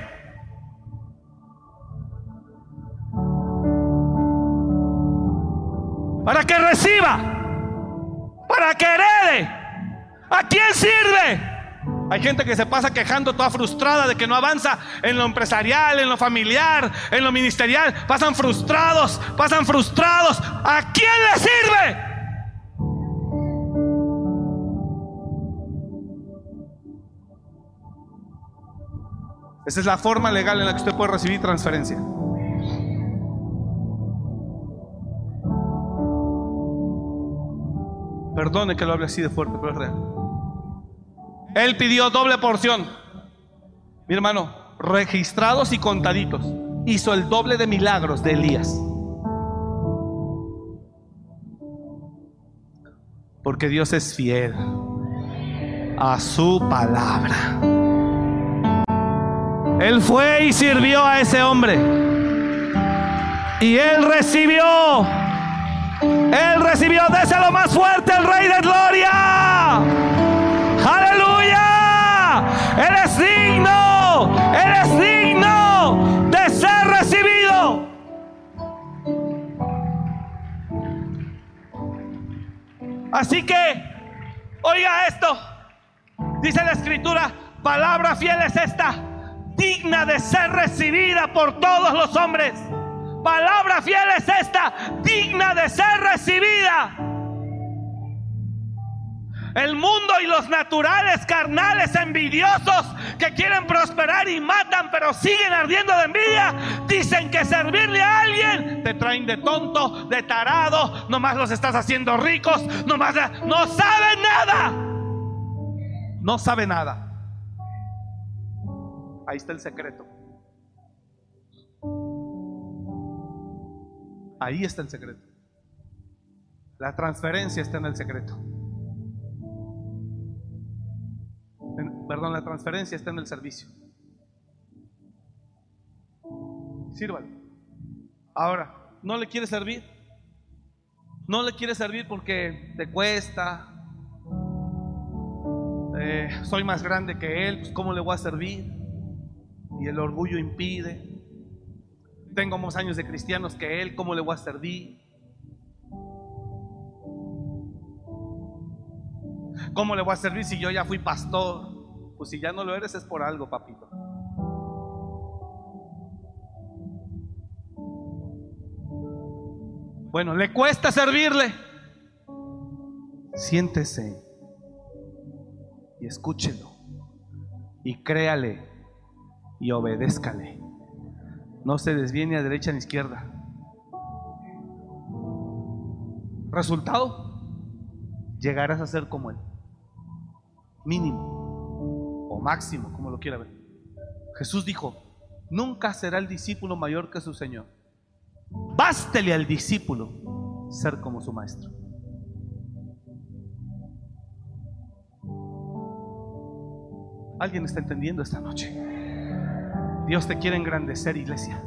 Para que reciba, para que herede. ¿A quién sirve? Hay gente que se pasa quejando toda frustrada de que no avanza en lo empresarial, en lo familiar, en lo ministerial. Pasan frustrados, pasan frustrados. ¿A quién le sirve? Esa es la forma legal en la que usted puede recibir transferencia. Perdone que lo hable así de fuerte, pero es real. Él pidió doble porción. Mi hermano, registrados y contaditos. Hizo el doble de milagros de Elías. Porque Dios es fiel a su palabra. Él fue y sirvió a ese hombre. Y él recibió. Él recibió. Déselo más fuerte el Rey de Gloria. Aleluya. Él es digno. Él es digno de ser recibido. Así que, oiga esto. Dice la escritura, palabra fiel es esta digna de ser recibida por todos los hombres. Palabra fiel es esta, digna de ser recibida. El mundo y los naturales, carnales, envidiosos, que quieren prosperar y matan, pero siguen ardiendo de envidia, dicen que servirle a alguien te traen de tonto, de tarado, nomás los estás haciendo ricos, nomás no saben nada. No sabe nada. Ahí está el secreto. Ahí está el secreto. La transferencia está en el secreto. perdón, la transferencia está en el servicio. Sírvale. Ahora, ¿no le quiere servir? No le quiere servir porque te cuesta. Eh, soy más grande que él, pues ¿cómo le voy a servir? Y el orgullo impide. Tengo más años de cristianos que él, ¿cómo le voy a servir? ¿Cómo le voy a servir si yo ya fui pastor? Pues si ya no lo eres es por algo, papito. Bueno, ¿le cuesta servirle? Siéntese y escúchelo y créale y obedézcale. No se desviene a derecha ni izquierda. Resultado, llegarás a ser como Él. Mínimo o máximo, como lo quiera ver. Jesús dijo, nunca será el discípulo mayor que su Señor. Bástele al discípulo ser como su maestro. ¿Alguien está entendiendo esta noche? Dios te quiere engrandecer, iglesia.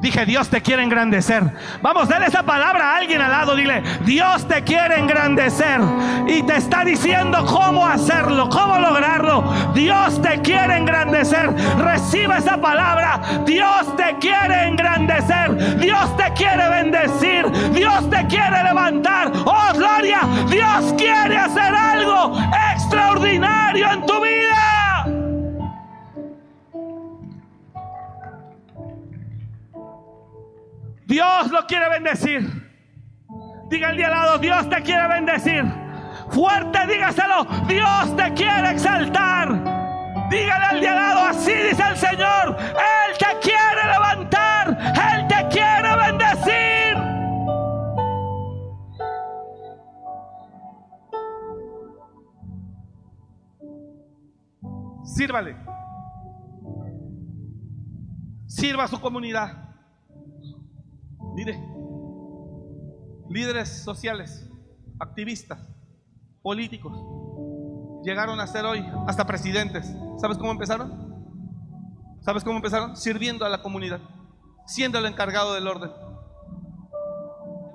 Dije, Dios te quiere engrandecer. Vamos, dale esa palabra a alguien al lado. Dile, Dios te quiere engrandecer. Y te está diciendo cómo hacerlo, cómo lograrlo. Dios te quiere engrandecer. Reciba esa palabra. Dios te quiere engrandecer. Dios te quiere bendecir. Dios te quiere levantar. Oh, gloria. Dios quiere hacer algo extraordinario en tu vida. Dios lo quiere bendecir. Diga el día al lado, Dios te quiere bendecir. Fuerte, dígaselo, Dios te quiere exaltar. Dígale al día al lado, así dice el Señor. Él te quiere levantar, Él te quiere bendecir. Sírvale. Sirva a su comunidad. Mire, líderes sociales, activistas, políticos, llegaron a ser hoy hasta presidentes. ¿Sabes cómo empezaron? ¿Sabes cómo empezaron? Sirviendo a la comunidad, siendo el encargado del orden,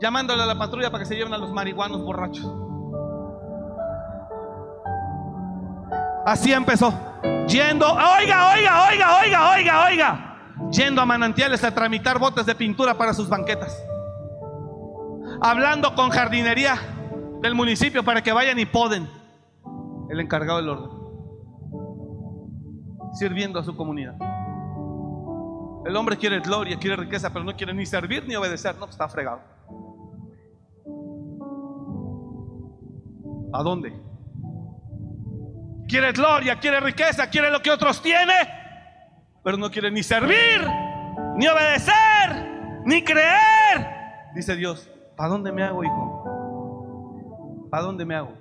llamándole a la patrulla para que se lleven a los marihuanos borrachos. Así empezó. Yendo, oiga, oiga, oiga, oiga, oiga, oiga yendo a manantiales a tramitar botes de pintura para sus banquetas, hablando con jardinería del municipio para que vayan y poden, el encargado del orden, sirviendo a su comunidad. El hombre quiere gloria, quiere riqueza, pero no quiere ni servir ni obedecer, no, está fregado. ¿A dónde? Quiere gloria, quiere riqueza, quiere lo que otros tienen pero no quiere ni servir, ni obedecer, ni creer. Dice Dios, ¿para dónde me hago, hijo? ¿Para dónde me hago?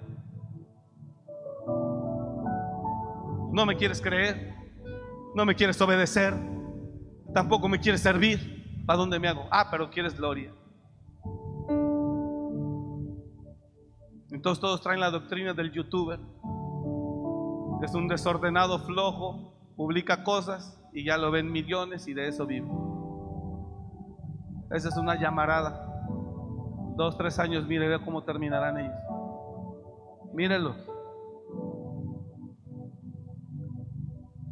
No me quieres creer, no me quieres obedecer, tampoco me quieres servir. ¿Para dónde me hago? Ah, pero quieres gloria. Entonces todos traen la doctrina del youtuber. Es un desordenado flojo, publica cosas y ya lo ven millones y de eso vive. Esa es una llamarada. Dos, tres años, mire, ve cómo terminarán ellos. Mírenlos.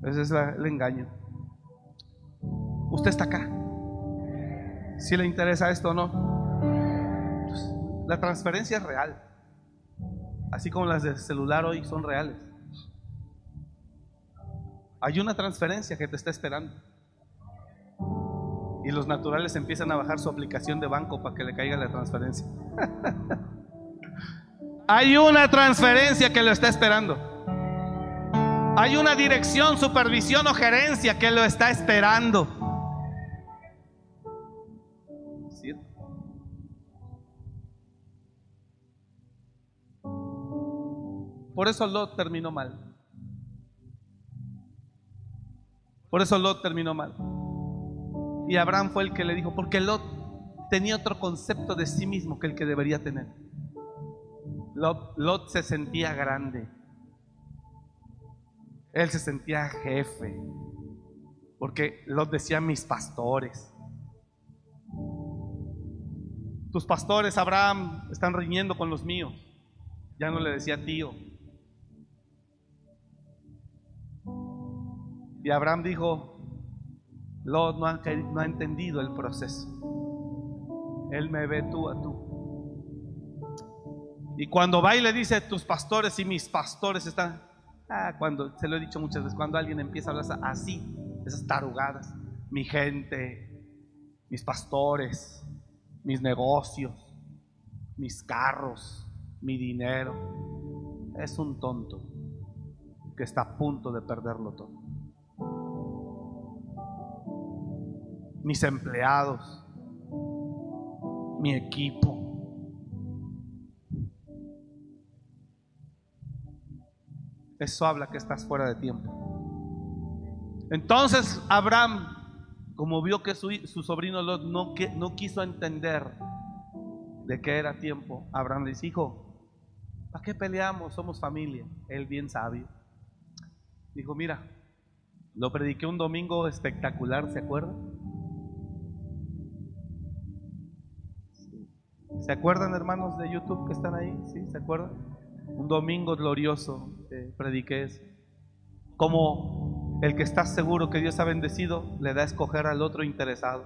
Ese es el engaño. Usted está acá. Si le interesa esto o no. Pues, la transferencia es real. Así como las de celular hoy son reales. Hay una transferencia que te está esperando. Y los naturales empiezan a bajar su aplicación de banco para que le caiga la transferencia. Hay una transferencia que lo está esperando. Hay una dirección, supervisión o gerencia que lo está esperando. Por eso lo terminó mal. Por eso Lot terminó mal. Y Abraham fue el que le dijo, porque Lot tenía otro concepto de sí mismo que el que debería tener. Lot, se sentía grande. Él se sentía jefe. Porque Lot decía mis pastores. Tus pastores, Abraham, están riñendo con los míos. Ya no le decía tío. Y Abraham dijo, Lot no ha, entendido el proceso. Él me ve tú a tú. Y cuando va y le dice, tus pastores y mis pastores están... Ah, cuando, se lo he dicho muchas veces, cuando alguien empieza a hablar así, esas tarugadas, mi gente, mis pastores, mis negocios, mis carros, mi dinero, es un tonto que está a punto de perderlo todo. Mis empleados, mi equipo. Eso habla que estás fuera de tiempo. Entonces Abraham, como vio que su, sobrino Lot no, no quiso entender de qué era tiempo, Abraham le dice, hijo, ¿para qué peleamos? Somos familia. Él bien sabio. Dijo, mira, lo prediqué un domingo espectacular, ¿se acuerdan? ¿Se acuerdan, hermanos de YouTube que están ahí? ¿Sí? ¿Se acuerdan? Un domingo glorioso eh, prediqué eso. Como el que está seguro que Dios ha bendecido le da a escoger al otro interesado.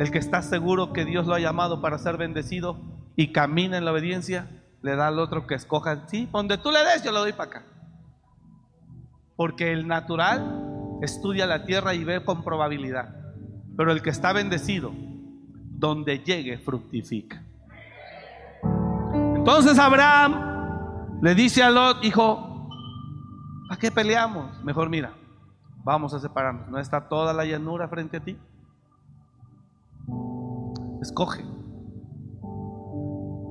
El que está seguro que Dios lo ha llamado para ser bendecido y camina en la obediencia, le da al otro que escoja. Sí, donde tú le des, yo le doy para acá. Porque el natural estudia la tierra y ve con probabilidad. Pero el que está bendecido, donde llegue, fructifica. Entonces Abraham le dice a Lot, hijo, ¿a qué peleamos? Mejor mira, vamos a separarnos. ¿No está toda la llanura frente a ti? Escoge.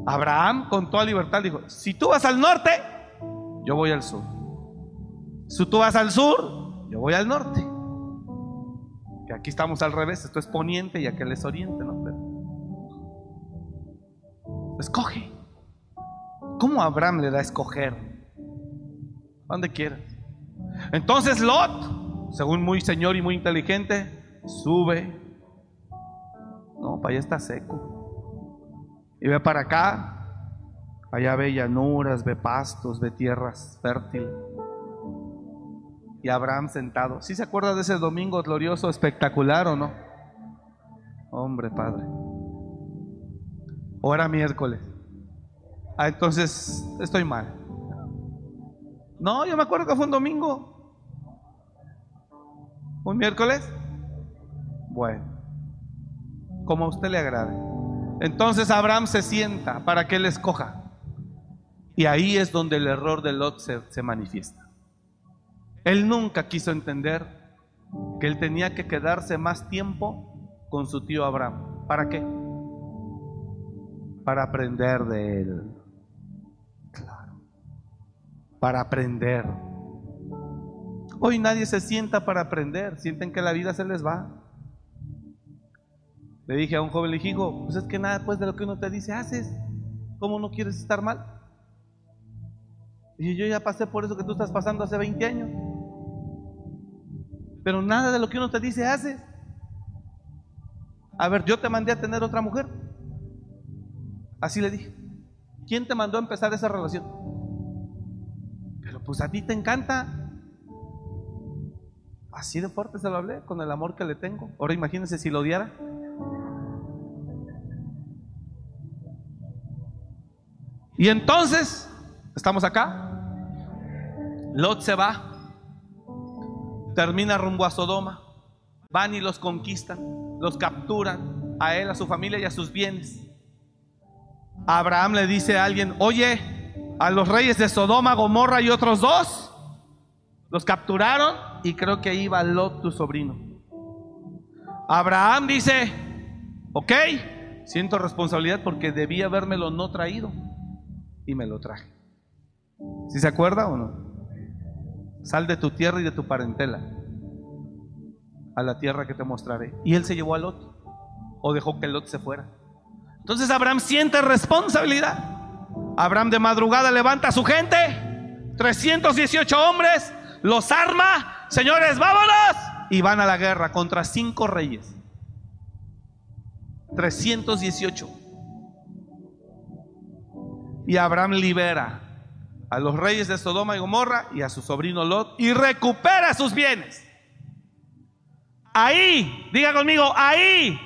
Abraham con toda libertad dijo, si tú vas al norte, yo voy al sur. Si tú vas al sur, yo voy al norte. Aquí estamos al revés, esto es poniente y aquel es oriente, ¿no? escoge. ¿Cómo Abraham le da a escoger? Donde quieras. Entonces Lot, según muy señor y muy inteligente, sube. No, para allá está seco. Y ve para acá. Allá ve llanuras, ve pastos, ve tierras fértiles. Y Abraham sentado. ¿Sí se acuerda de ese domingo glorioso, espectacular o no? Hombre, Padre. O era miércoles. Ah, entonces estoy mal. No, yo me acuerdo que fue un domingo. ¿Un miércoles? Bueno, como a usted le agrade. Entonces Abraham se sienta para que él escoja. Y ahí es donde el error de Lot se, se manifiesta. Él nunca quiso entender que él tenía que quedarse más tiempo con su tío Abraham. ¿Para qué? Para aprender de él. Claro. Para aprender. Hoy nadie se sienta para aprender. Sienten que la vida se les va. Le dije a un joven, le dije, pues es que nada pues de lo que uno te dice haces. ¿Cómo no quieres estar mal? Y yo ya pasé por eso que tú estás pasando hace 20 años. Pero nada de lo que uno te dice haces. A ver, yo te mandé a tener otra mujer. Así le dije. ¿Quién te mandó a empezar esa relación? Pero pues a ti te encanta. Así de fuerte se lo hablé, con el amor que le tengo. Ahora imagínense si lo odiara. Y entonces, estamos acá. Lot se va, termina rumbo a Sodoma. Van y los conquistan, los capturan, a él, a su familia y a sus bienes. Abraham le dice a alguien, oye, a los reyes de Sodoma, Gomorra y otros dos, los capturaron y creo que iba Lot, tu sobrino. Abraham dice, ok, siento responsabilidad porque debía habérmelo no traído y me lo traje. ¿Si se acuerda o no? Sal de tu tierra y de tu parentela a la tierra que te mostraré. Y él se llevó a Lot o dejó que Lot se fuera. Entonces Abraham siente responsabilidad. Abraham de madrugada levanta a su gente, 318 hombres, los arma, señores, vámonos, y van a la guerra contra cinco reyes. 318. Y Abraham libera a los reyes de Sodoma y Gomorra y a su sobrino Lot y recupera sus bienes. Ahí, diga conmigo, ahí.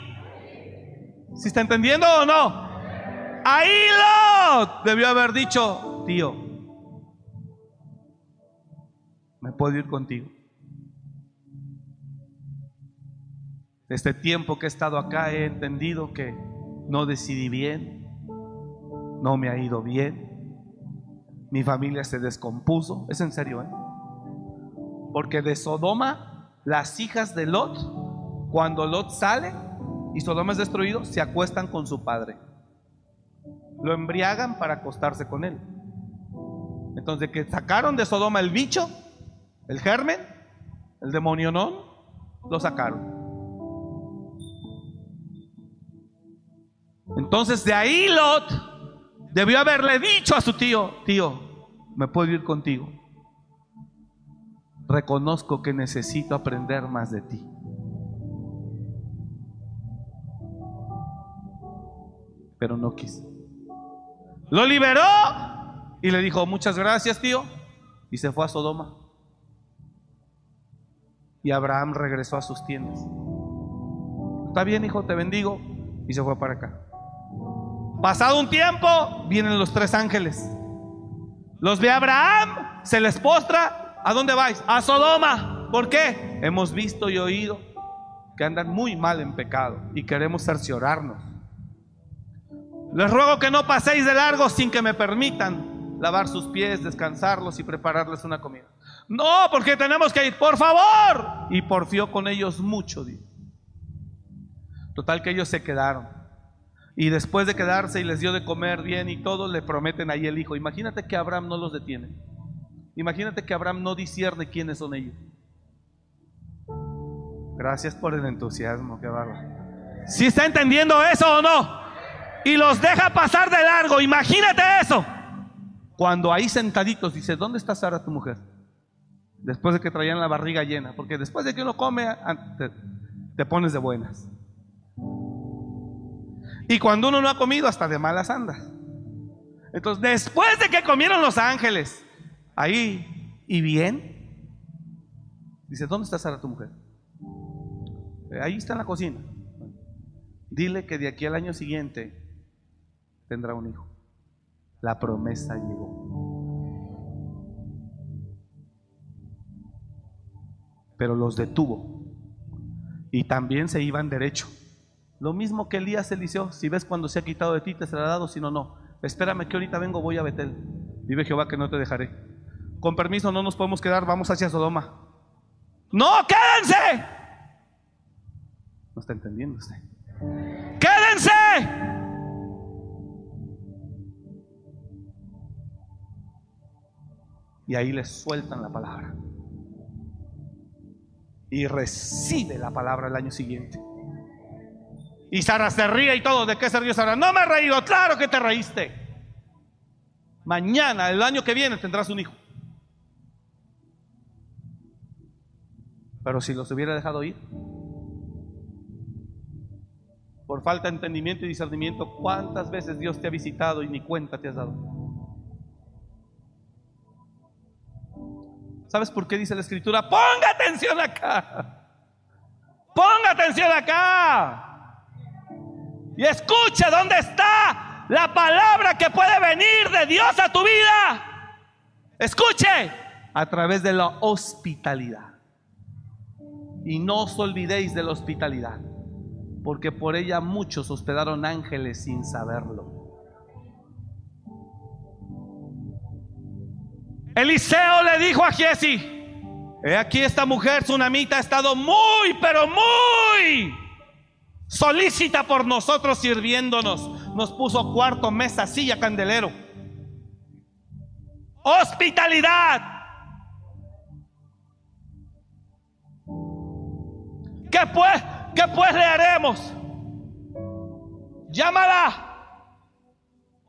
¿Si está entendiendo o no? Ahí Lot debió haber dicho, tío, me puedo ir contigo. Este tiempo que he estado acá he entendido que no decidí bien, no me ha ido bien, mi familia se descompuso, es en serio, ¿eh? Porque de Sodoma, las hijas de Lot, cuando Lot sale y Sodoma es destruido, se acuestan con su padre. Lo embriagan para acostarse con él. Entonces, que sacaron de Sodoma el bicho, el germen, el demonio no, lo sacaron. Entonces, de ahí Lot debió haberle dicho a su tío, tío, me puedo ir contigo. Reconozco que necesito aprender más de ti. pero no quiso. Lo liberó y le dijo, muchas gracias, tío, y se fue a Sodoma. Y Abraham regresó a sus tiendas. Está bien, hijo, te bendigo. Y se fue para acá. Pasado un tiempo, vienen los tres ángeles. Los ve Abraham, se les postra. ¿A dónde vais? A Sodoma. ¿Por qué? Hemos visto y oído que andan muy mal en pecado y queremos cerciorarnos. Les ruego que no paséis de largo sin que me permitan lavar sus pies, descansarlos y prepararles una comida. No, porque tenemos que ir, por favor. Y porfió con ellos mucho, dijo. Total que ellos se quedaron. Y después de quedarse y les dio de comer bien y todo, le prometen ahí el hijo. Imagínate que Abraham no los detiene. Imagínate que Abraham no discierne quiénes son ellos. Gracias por el entusiasmo, qué bárbaro. ¿Si está entendiendo eso o no? Y los deja pasar de largo. Imagínate eso. Cuando ahí sentaditos dice, ¿dónde está Sara tu mujer? Después de que traían la barriga llena. Porque después de que uno come, te, te pones de buenas. Y cuando uno no ha comido, hasta de malas andas. Entonces, después de que comieron los ángeles, ahí, y bien, dice, ¿dónde está Sara tu mujer? Eh, ahí está en la cocina. Dile que de aquí al año siguiente tendrá un hijo. La promesa llegó. Pero los detuvo. Y también se iban derecho. Lo mismo que Elías Eliseo, si ves cuando se ha quitado de ti, te será dado, si no, no. Espérame que ahorita vengo, voy a Betel. Vive Jehová que no te dejaré. Con permiso, no nos podemos quedar, vamos hacia Sodoma. No, quédense. No está entendiendo usted. Quédense. Y ahí les sueltan la palabra. Y recibe la palabra el año siguiente. Y Sara se ríe y todo. ¿De qué se rió Sara? No me he reído. Claro que te reíste. Mañana, el año que viene, tendrás un hijo. Pero si los hubiera dejado ir, por falta de entendimiento y discernimiento, ¿cuántas veces Dios te ha visitado y ni cuenta te has dado? ¿Sabes por qué dice la escritura? Ponga atención acá. Ponga atención acá. Y escuche dónde está la palabra que puede venir de Dios a tu vida. Escuche a través de la hospitalidad. Y no os olvidéis de la hospitalidad, porque por ella muchos hospedaron ángeles sin saberlo. Eliseo le dijo a Giesi, he aquí esta mujer tsunamita ha estado muy, pero muy solícita por nosotros sirviéndonos. Nos puso cuarto, mesa, silla, candelero. Hospitalidad. ¿Qué pues, qué pues le haremos? Llámala.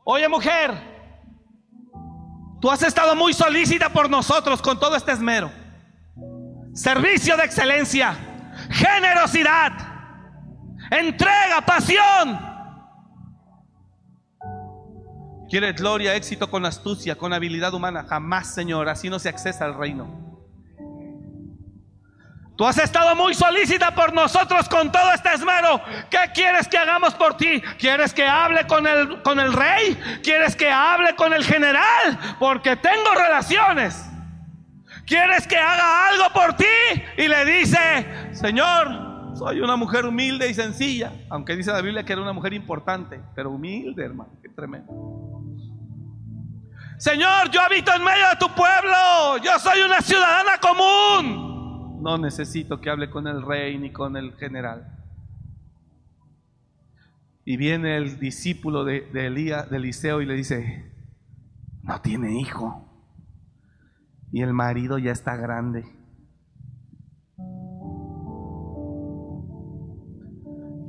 Oye mujer, tú has estado muy solícita por nosotros con todo este esmero. Servicio de excelencia, generosidad entrega, pasión. Quiere gloria, éxito con astucia, con habilidad humana. Jamás, Señor, así no se accesa al reino. Tú has estado muy solícita por nosotros con todo este esmero. ¿Qué quieres que hagamos por ti? ¿Quieres que hable con el, con el rey? ¿Quieres que hable con el general? Porque tengo relaciones. ¿Quieres que haga algo por ti? Y le dice, Señor, soy una mujer humilde y sencilla, aunque dice la Biblia que era una mujer importante, pero humilde, hermano, qué tremendo. Señor, yo habito en medio de tu pueblo, yo soy una ciudadana común. No necesito que hable con el rey ni con el general. Y viene el discípulo de, de Elías, de Eliseo, y le dice, no tiene hijo. Y el marido ya está grande.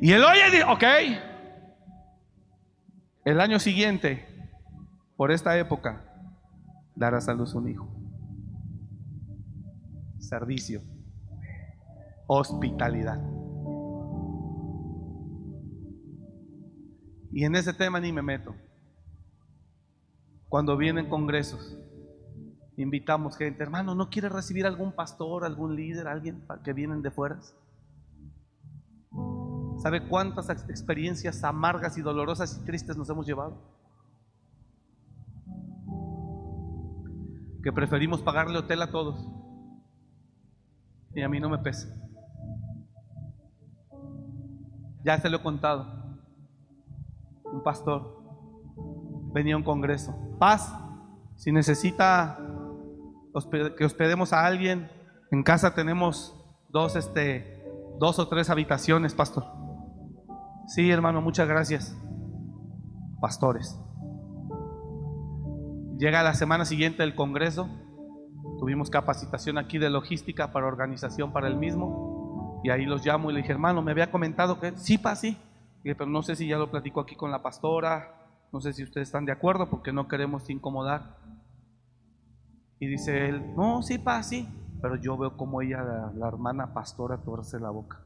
Y él oye y ok, el año siguiente, por esta época, darás a luz un hijo. Servicio, hospitalidad. Y en ese tema ni me meto. Cuando vienen congresos, invitamos gente, hermano, ¿no quiere recibir algún pastor, algún líder, alguien que vienen de fuera? ¿Sabe cuántas experiencias amargas y dolorosas y tristes nos hemos llevado? Que preferimos pagarle hotel a todos. Y a mí no me pesa. Ya se lo he contado. Un pastor venía a un congreso. Paz, si necesita que hospedemos a alguien, en casa tenemos dos, este, dos o tres habitaciones, pastor. Sí, hermano, muchas gracias. Pastores. Llega la semana siguiente el Congreso. Tuvimos capacitación aquí de logística para organización para el mismo. Y ahí los llamo y le dije, hermano, me había comentado que sí, pa, sí. Pero no sé si ya lo platico aquí con la pastora. No sé si ustedes están de acuerdo porque no queremos incomodar. Y dice él, no, sí, pa, sí. Pero yo veo como ella, la, la hermana pastora, torce la boca.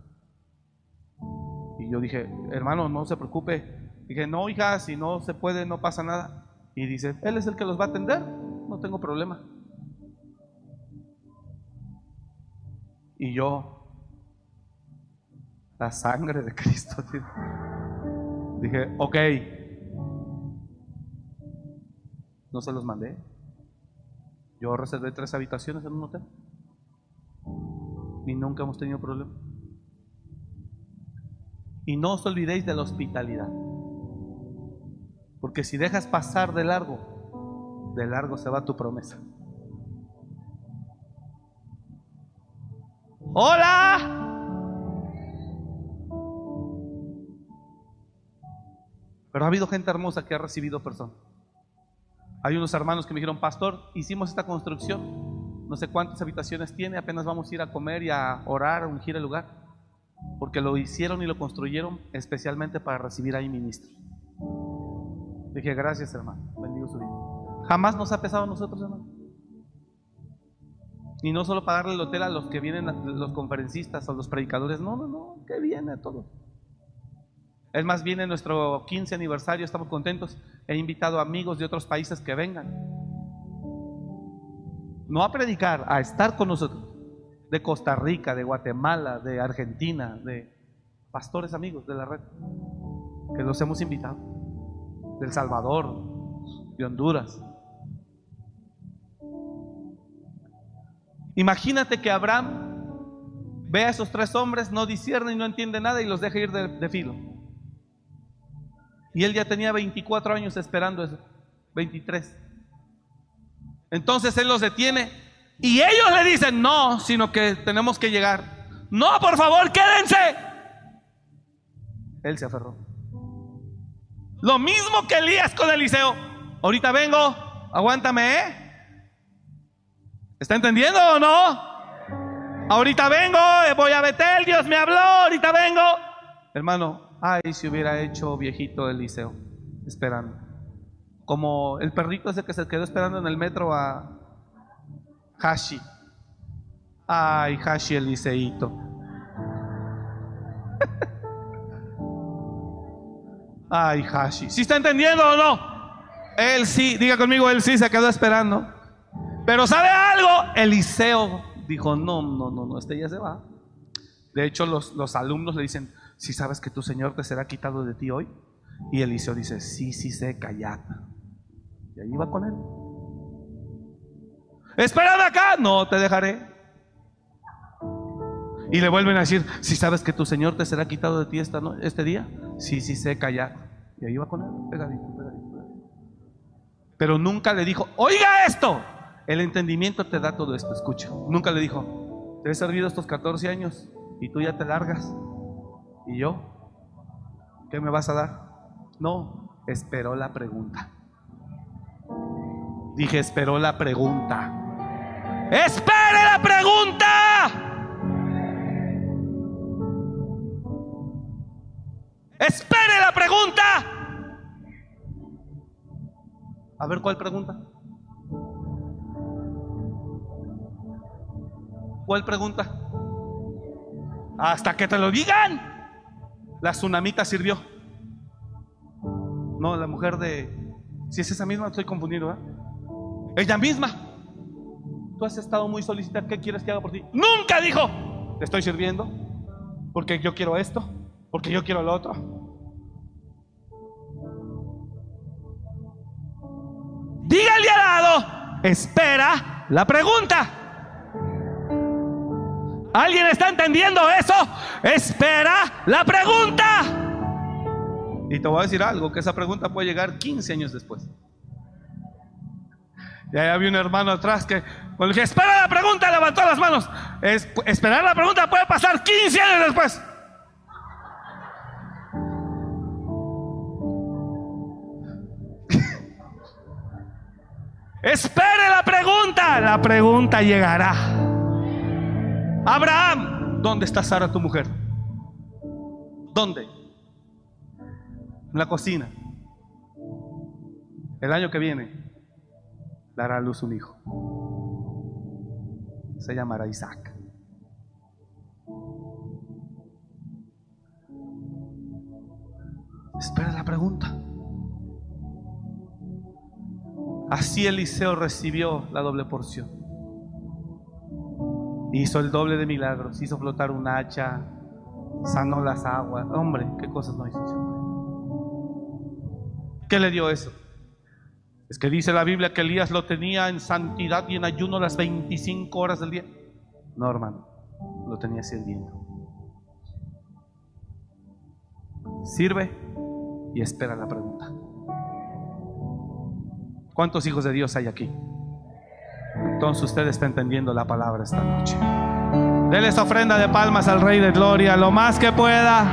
Y yo dije, hermano, no se preocupe. Dije, no, hija, si no se puede, no pasa nada. Y dice, él es el que los va a atender, no tengo problema. Y yo, la sangre de Cristo, dije, ok, no se los mandé. Yo reservé tres habitaciones en un hotel. Y nunca hemos tenido problema. Y no os olvidéis de la hospitalidad. Porque si dejas pasar de largo, de largo se va tu promesa. Hola. Pero ha habido gente hermosa que ha recibido personas. Hay unos hermanos que me dijeron, pastor, hicimos esta construcción, no sé cuántas habitaciones tiene, apenas vamos a ir a comer y a orar, a ungir el lugar porque lo hicieron y lo construyeron especialmente para recibir ahí ministros. Dije, gracias hermano, bendigo su vida. Jamás nos ha pesado a nosotros, hermano. Y no solo pagarle el hotel a los que vienen, los conferencistas o los predicadores, no, no, no, que viene todo. Es más, viene nuestro 15 aniversario, estamos contentos. He invitado amigos de otros países que vengan. No a predicar, a estar con nosotros de Costa Rica, de Guatemala, de Argentina, de pastores amigos de la red, que los hemos invitado, del Salvador, de Honduras. Imagínate que Abraham ve a esos tres hombres, no discierne y no entiende nada y los deja ir de, de filo. Y él ya tenía 24 años esperando eso, 23. Entonces él los detiene y ellos le dicen, no, sino que tenemos que llegar. No, por favor, quédense. Él se aferró. Lo mismo que Elías con Eliseo. Ahorita vengo, aguántame, ¿eh? ¿Está entendiendo o no? Ahorita vengo, voy a Betel, Dios me habló, ahorita vengo. Hermano, ay, si hubiera hecho viejito Eliseo, esperando. Como el perrito ese que se quedó esperando en el metro a, Hashi. Ay, Hashi el. Ay, Hashi. ¿Sí está entendiendo o no? Él sí, diga conmigo, él sí se quedó esperando. Pero ¿sabe algo? Eliseo dijo, no, no, no, no, este ya se va. De hecho, los, los alumnos le dicen, si sabes que tu Señor te será quitado de ti hoy. Y Eliseo dice, sí, sí sé, callad. Y ahí va con él. Espérame acá, no te dejaré. Y le vuelven a decir, si sabes que tu Señor te será quitado de ti esta, este día, sí, sí, sé callar. Y ahí va con él, pegadito, pegadito, Pero nunca le dijo, oiga esto. El entendimiento te da todo esto, escucha. Nunca le dijo, te he servido estos 14 años y tú ya te largas. ¿Y yo? ¿Qué me vas a dar? No, esperó la pregunta. Dije, esperó la pregunta. Espere la pregunta. Espere la pregunta. A ver cuál pregunta. ¿Cuál pregunta? Hasta que te lo digan. La tsunamita sirvió. No, la mujer de... Si es esa misma, estoy confundido. ¿eh? Ella misma. Tú has estado muy solicitada. ¿Qué quieres que haga por ti? Nunca dijo. Te estoy sirviendo. Porque yo quiero esto. Porque yo quiero lo otro. Dígale al lado. Espera la pregunta. ¿Alguien está entendiendo eso? Espera la pregunta. Y te voy a decir algo, que esa pregunta puede llegar 15 años después. Y ahí había un hermano atrás que, cuando dije, espera la pregunta, levantó las manos. Es- esperar la pregunta puede pasar 15 años después. Espere la pregunta, la pregunta llegará. Abraham, ¿dónde está Sara tu mujer? ¿Dónde? En la cocina. El año que viene dará a luz un hijo. Se llamará Isaac. Espera la pregunta. Así Eliseo recibió la doble porción. Hizo el doble de milagros, hizo flotar un hacha, sanó las aguas. Hombre, qué cosas no hizo. ¿Qué le dio eso? Es que dice la Biblia que Elías lo tenía en santidad y en ayuno las 25 horas del día. No, hermano, lo tenía sirviendo. Sirve y espera la pregunta. ¿Cuántos hijos de Dios hay aquí? Entonces usted está entendiendo la palabra esta noche. Dele esa ofrenda de palmas al Rey de Gloria lo más que pueda.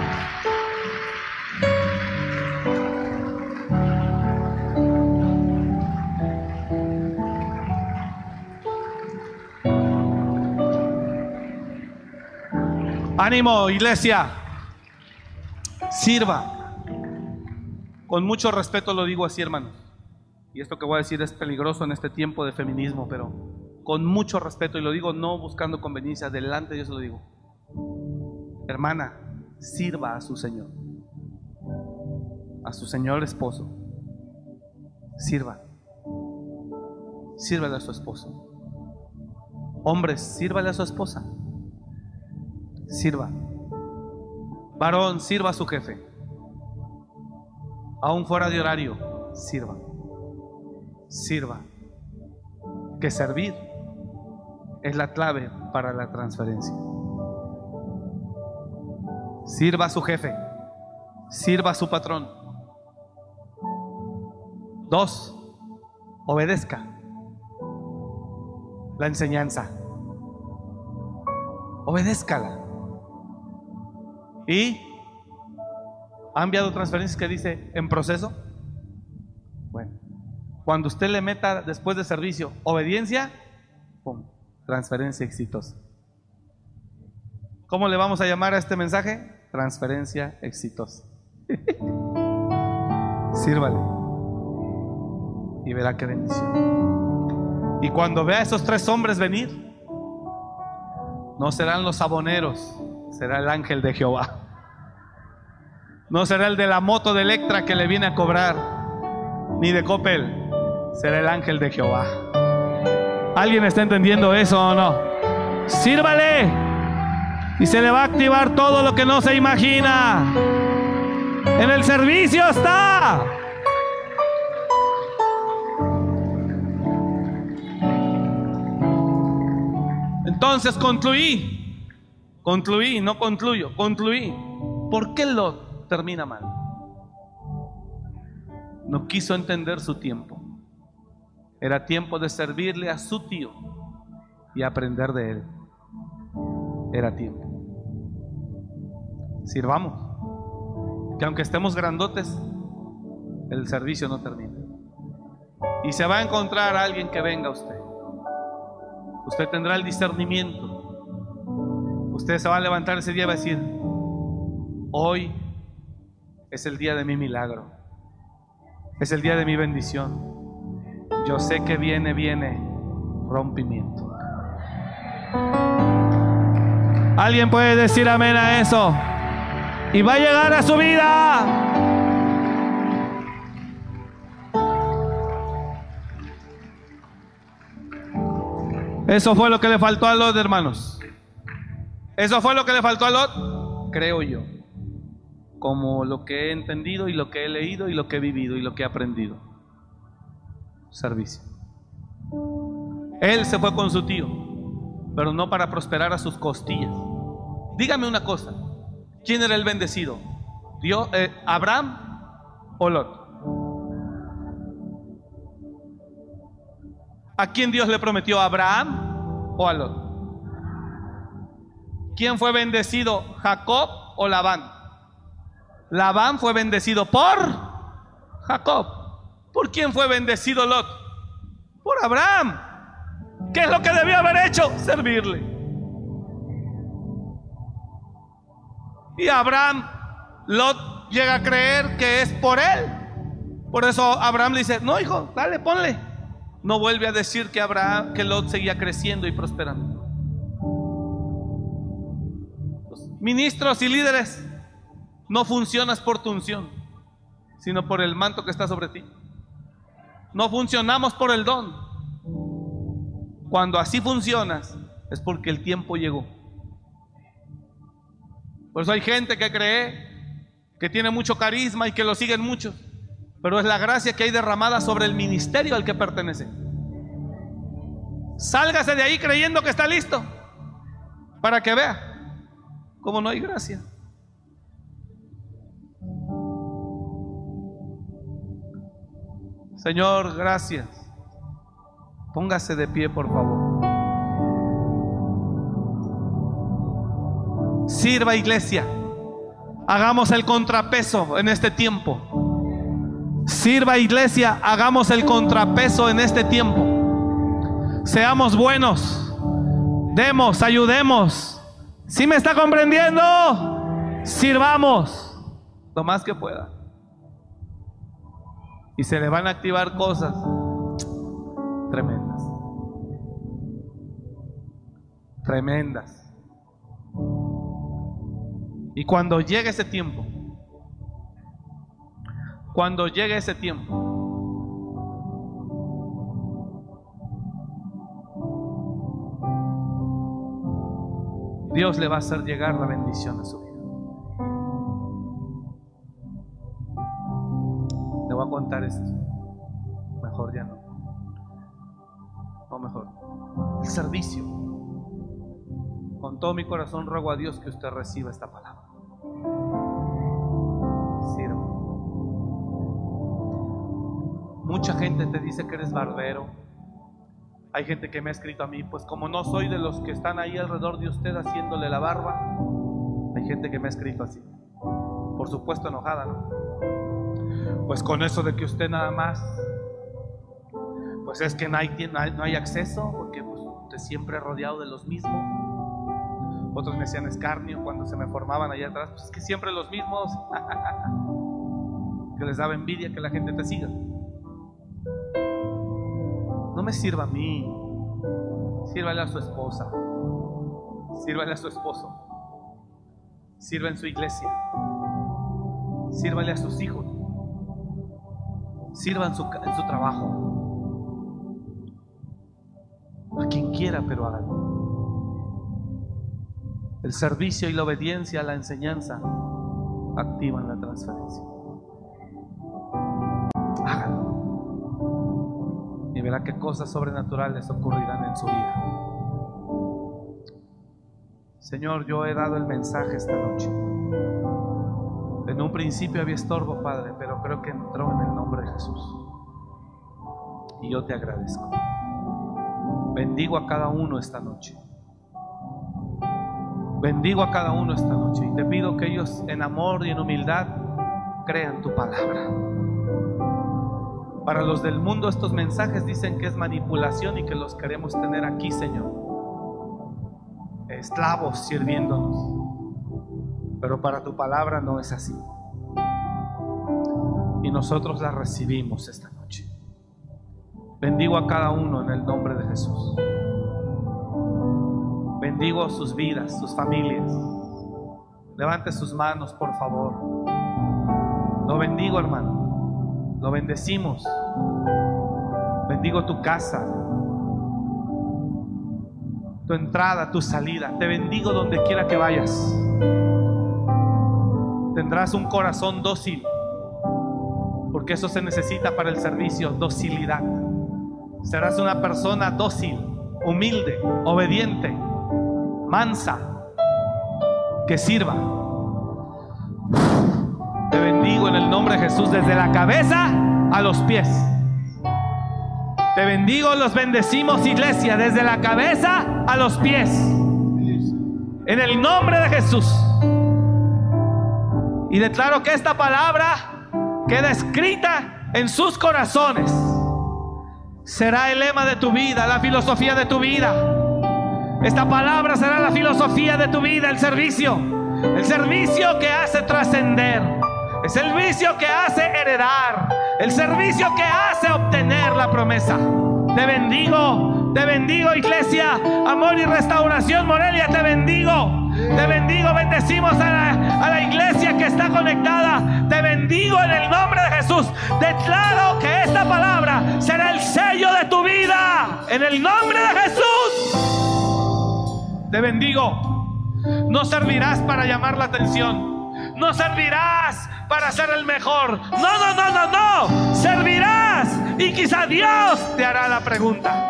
Ánimo, iglesia. Sirva. Con mucho respeto lo digo así, hermanos. Y esto que voy a decir es peligroso en este tiempo de feminismo, pero con mucho respeto, y lo digo no buscando conveniencia, delante de Dios lo digo. Hermana, sirva a su Señor, a su Señor esposo. Sirva. Sírvale a su esposo. Hombres, sírvale a su esposa. Sirva. Varón, sirva a su jefe. Aún fuera de horario, sirva sirva. Que servir es la clave para la transferencia. Sirva a su jefe, sirva a su patrón. Dos, obedezca la enseñanza. Obedézcala. Y ha enviado transferencias que dice en proceso. Bueno, cuando usted le meta después de servicio obediencia, transferencia exitosa. ¿Cómo le vamos a llamar a este mensaje? Transferencia exitosa. Sírvale y verá qué bendición. Y cuando vea a esos tres hombres venir, no serán los aboneros, será el ángel de Jehová. No será el de la moto de Electra que le viene a cobrar, ni de Coppel será el ángel de Jehová. ¿Alguien está entendiendo eso o no? Sírvale y se le va a activar todo lo que no se imagina. En el servicio está. Entonces concluí, concluí, no concluyo, concluí. ¿Por qué lo termina mal? No quiso entender su tiempo. Era tiempo de servirle a su tío y aprender de él. Era tiempo. Sirvamos. Que aunque estemos grandotes, el servicio no termina. Y se va a encontrar alguien que venga a usted. Usted tendrá el discernimiento. Ustedes se van a levantar ese día y van a decir, hoy es el día de mi milagro, es el día de mi bendición. Yo sé que viene, viene rompimiento. ¿Alguien puede decir amén a eso? Y va a llegar a su vida. Eso fue lo que le faltó a los hermanos. Eso fue lo que le faltó a Lot, creo yo. Como lo que he entendido y lo que he leído y lo que he vivido y lo que he aprendido. Servicio. Él se fue con su tío, pero no para prosperar a sus costillas. Dígame una cosa, ¿quién era el bendecido? ¿Dios, eh, ¿Abraham o Lot? ¿A quién Dios le prometió? ¿A Abraham o a Lot? ¿Quién fue bendecido? ¿Jacob o Labán? Labán fue bendecido por Jacob. ¿Por quién fue bendecido Lot? Por Abraham. ¿Qué es lo que debió haber hecho? Servirle. Y Abraham, Lot llega a creer que es por él. Por eso Abraham dice, no hijo, dale, ponle. No vuelve a decir que Abraham, que Lot seguía creciendo y prosperando. Ministros y líderes, no funcionas por tu unción, sino por el manto que está sobre ti. No funcionamos por el don. Cuando así funcionas, es porque el tiempo llegó. Por eso hay gente que cree que tiene mucho carisma y que lo siguen muchos, pero es la gracia que hay derramada sobre el ministerio al que pertenece. Sálgase de ahí creyendo que está listo para que vea cómo no hay gracia. Señor, gracias. Póngase de pie, por favor. Sirva iglesia. Hagamos el contrapeso en este tiempo. Sirva iglesia, hagamos el contrapeso en este tiempo. Seamos buenos. Demos, ayudemos. Si me está comprendiendo? Sirvamos lo más que pueda. Y se le van a activar cosas tremendas. Tremendas. Y cuando llegue ese tiempo, cuando llegue ese tiempo, Dios le va a hacer llegar la bendición a su vida. Le voy a contar esto. Mejor ya no. No, mejor. El servicio. Con todo mi corazón ruego a Dios que usted reciba esta palabra. Sirva. Mucha gente te dice que eres barbero. Hay gente que me ha escrito a mí, pues como no soy de los que están ahí alrededor de usted haciéndole la barba, hay gente que me ha escrito así. Por supuesto enojada, ¿no? Pues con eso de que usted nada más, pues es que no hay, no hay acceso, porque pues, usted siempre es rodeado de los mismos. Otros me hacían escarnio cuando se me formaban allá atrás, pues es que siempre los mismos, que les daba envidia que la gente te siga. No me sirva a mí, sírvale a su esposa, sírvale a su esposo, sirva en su iglesia, sírvale a sus hijos, sirva en su, su trabajo, a quien quiera, pero hágalo. El servicio y la obediencia a la enseñanza activan la transferencia. Verá qué cosas sobrenaturales ocurrirán en su vida. Señor, yo he dado el mensaje esta noche. En un principio había estorbo, Padre, pero creo que entró en el nombre de Jesús. Y yo te agradezco. Bendigo a cada uno esta noche. Bendigo a cada uno esta noche y te pido que ellos en amor y en humildad crean tu palabra. Para los del mundo estos mensajes dicen que es manipulación y que los queremos tener aquí, Señor. Esclavos sirviéndonos. Pero para tu palabra no es así. Y nosotros la recibimos esta noche. Bendigo a cada uno en el nombre de Jesús. Bendigo sus vidas, sus familias. Levante sus manos, por favor. Lo bendigo, hermano. Lo bendecimos. Bendigo tu casa. tu entrada, tu salida. Te bendigo donde quiera que vayas. Tendrás un corazón dócil, porque eso se necesita para el servicio, docilidad. Serás una persona dócil, humilde, obediente, mansa, que sirva. En el nombre de Jesús desde la cabeza a los pies. Te bendigo, los bendecimos iglesia, desde la cabeza a los pies. En el nombre de Jesús. Y declaro que esta palabra queda escrita en sus corazones. Será el lema de tu vida, la filosofía de tu vida. Esta palabra será la filosofía de tu vida, el servicio. El servicio que hace trascender. El servicio que hace heredar. El servicio que hace obtener la promesa. Te bendigo, te bendigo iglesia, amor y restauración Morelia, te bendigo. Te bendigo, bendecimos a la, a la iglesia que está conectada. Te bendigo en el nombre de Jesús. Declaro que esta palabra será el sello de tu vida. En el nombre de Jesús. Te bendigo. No servirás para llamar la atención. No servirás para ser el mejor. No, no, no, no, no. Servirás y quizá Dios te hará la pregunta.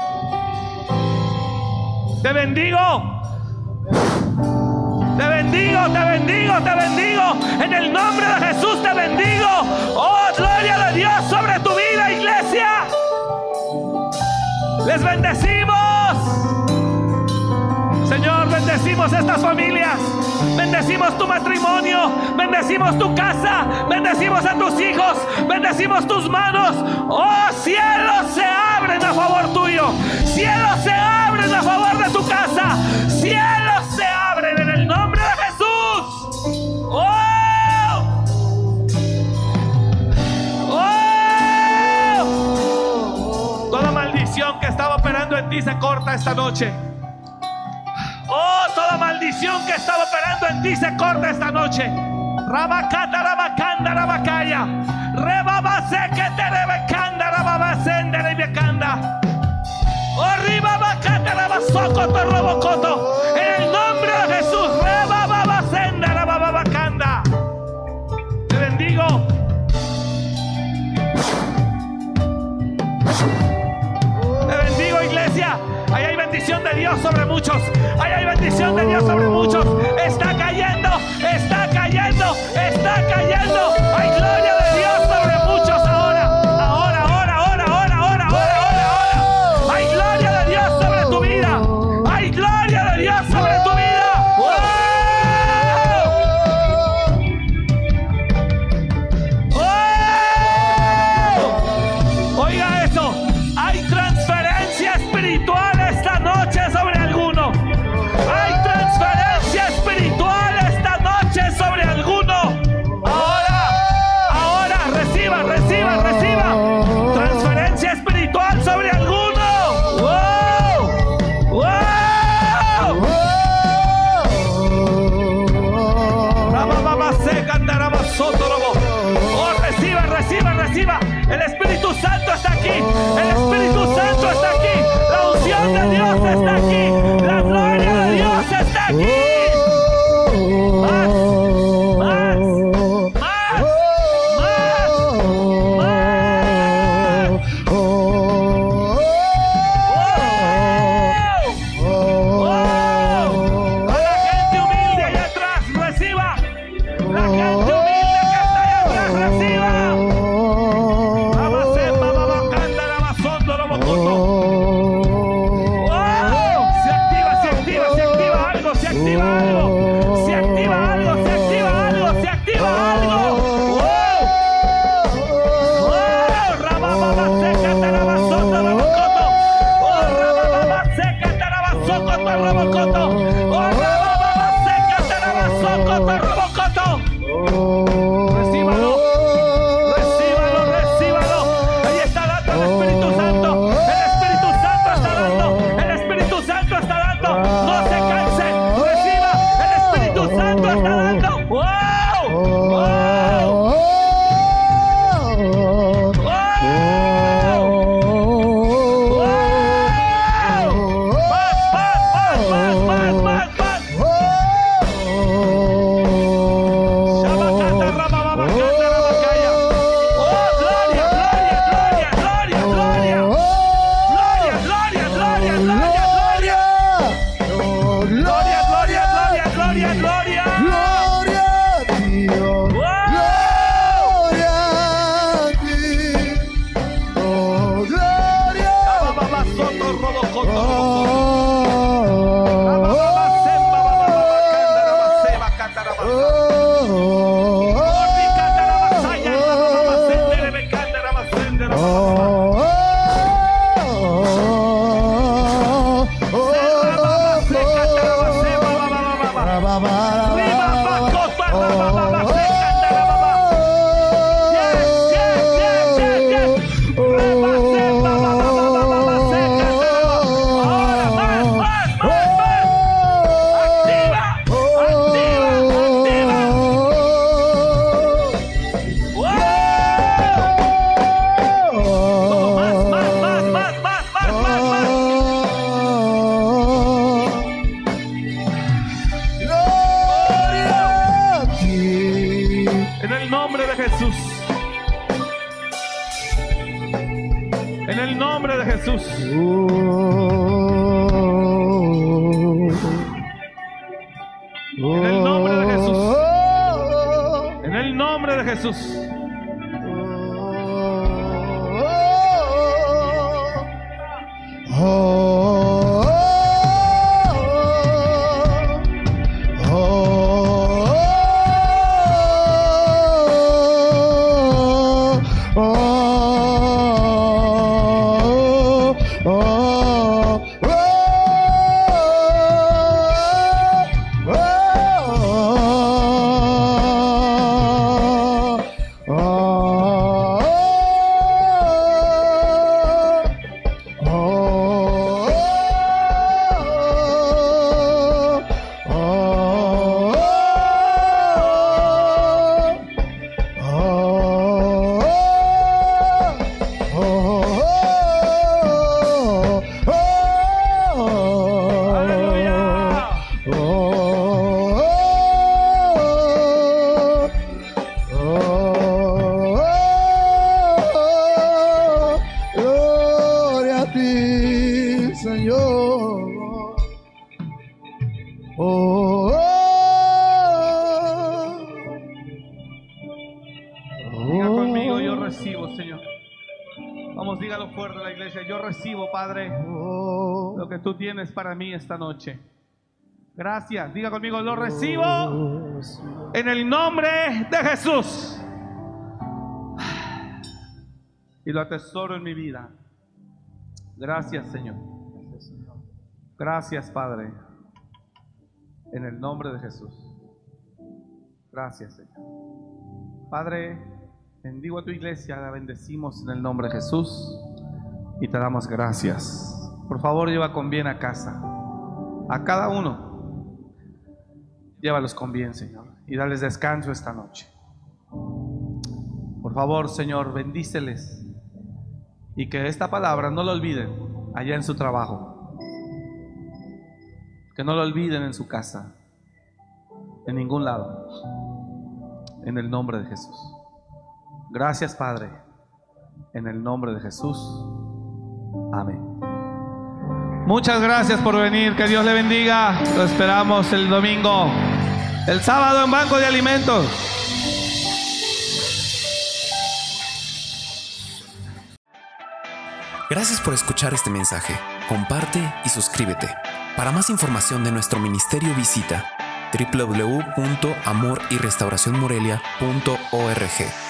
Te bendigo. Te bendigo, te bendigo, te bendigo. En el nombre de Jesús te bendigo. Oh, gloria de Dios sobre tu vida, iglesia. Les bendecimos. Señor, bendecimos estas familias. Bendecimos tu matrimonio. Bendecimos tu casa. Bendecimos a tus hijos. Bendecimos tus manos. Oh, cielos se abren a favor tuyo. Cielos se abren a favor de tu casa. Cielos se abren en el nombre de Jesús. Oh. Oh. Toda maldición que estaba operando en ti se corta esta noche. Toda maldición que estaba operando en ti se corta esta noche. Rabacata, rabacanda, rabacaya. Rebabase que te rebecanda, rababasende, rebecanda. Oh, ribabacata, rabasocoto, robocoto. Bendición de Dios sobre muchos. Ahí hay bendición de Dios sobre muchos. Está cayendo, está cayendo, está cayendo. Hay gloria tienes para mí esta noche. Gracias. Diga conmigo, lo recibo en el nombre de Jesús. Y lo atesoro en mi vida. Gracias, Señor. Gracias, Padre. En el nombre de Jesús. Gracias, Señor. Padre, bendigo a tu iglesia, la bendecimos en el nombre de Jesús y te damos gracias. Por favor, lleva con bien a casa. A cada uno. Llévalos con bien, Señor. Y dales descanso esta noche. Por favor, Señor, bendíceles. Y que esta palabra no la olviden allá en su trabajo. Que no lo olviden en su casa. En ningún lado. En el nombre de Jesús. Gracias, Padre. En el nombre de Jesús. Amén. Muchas gracias por venir. Que Dios le bendiga. Lo esperamos el domingo. El sábado en Banco de Alimentos. Gracias por escuchar este mensaje. Comparte y suscríbete. Para más información de nuestro ministerio visita www.amoryrestauracionmorelia.org.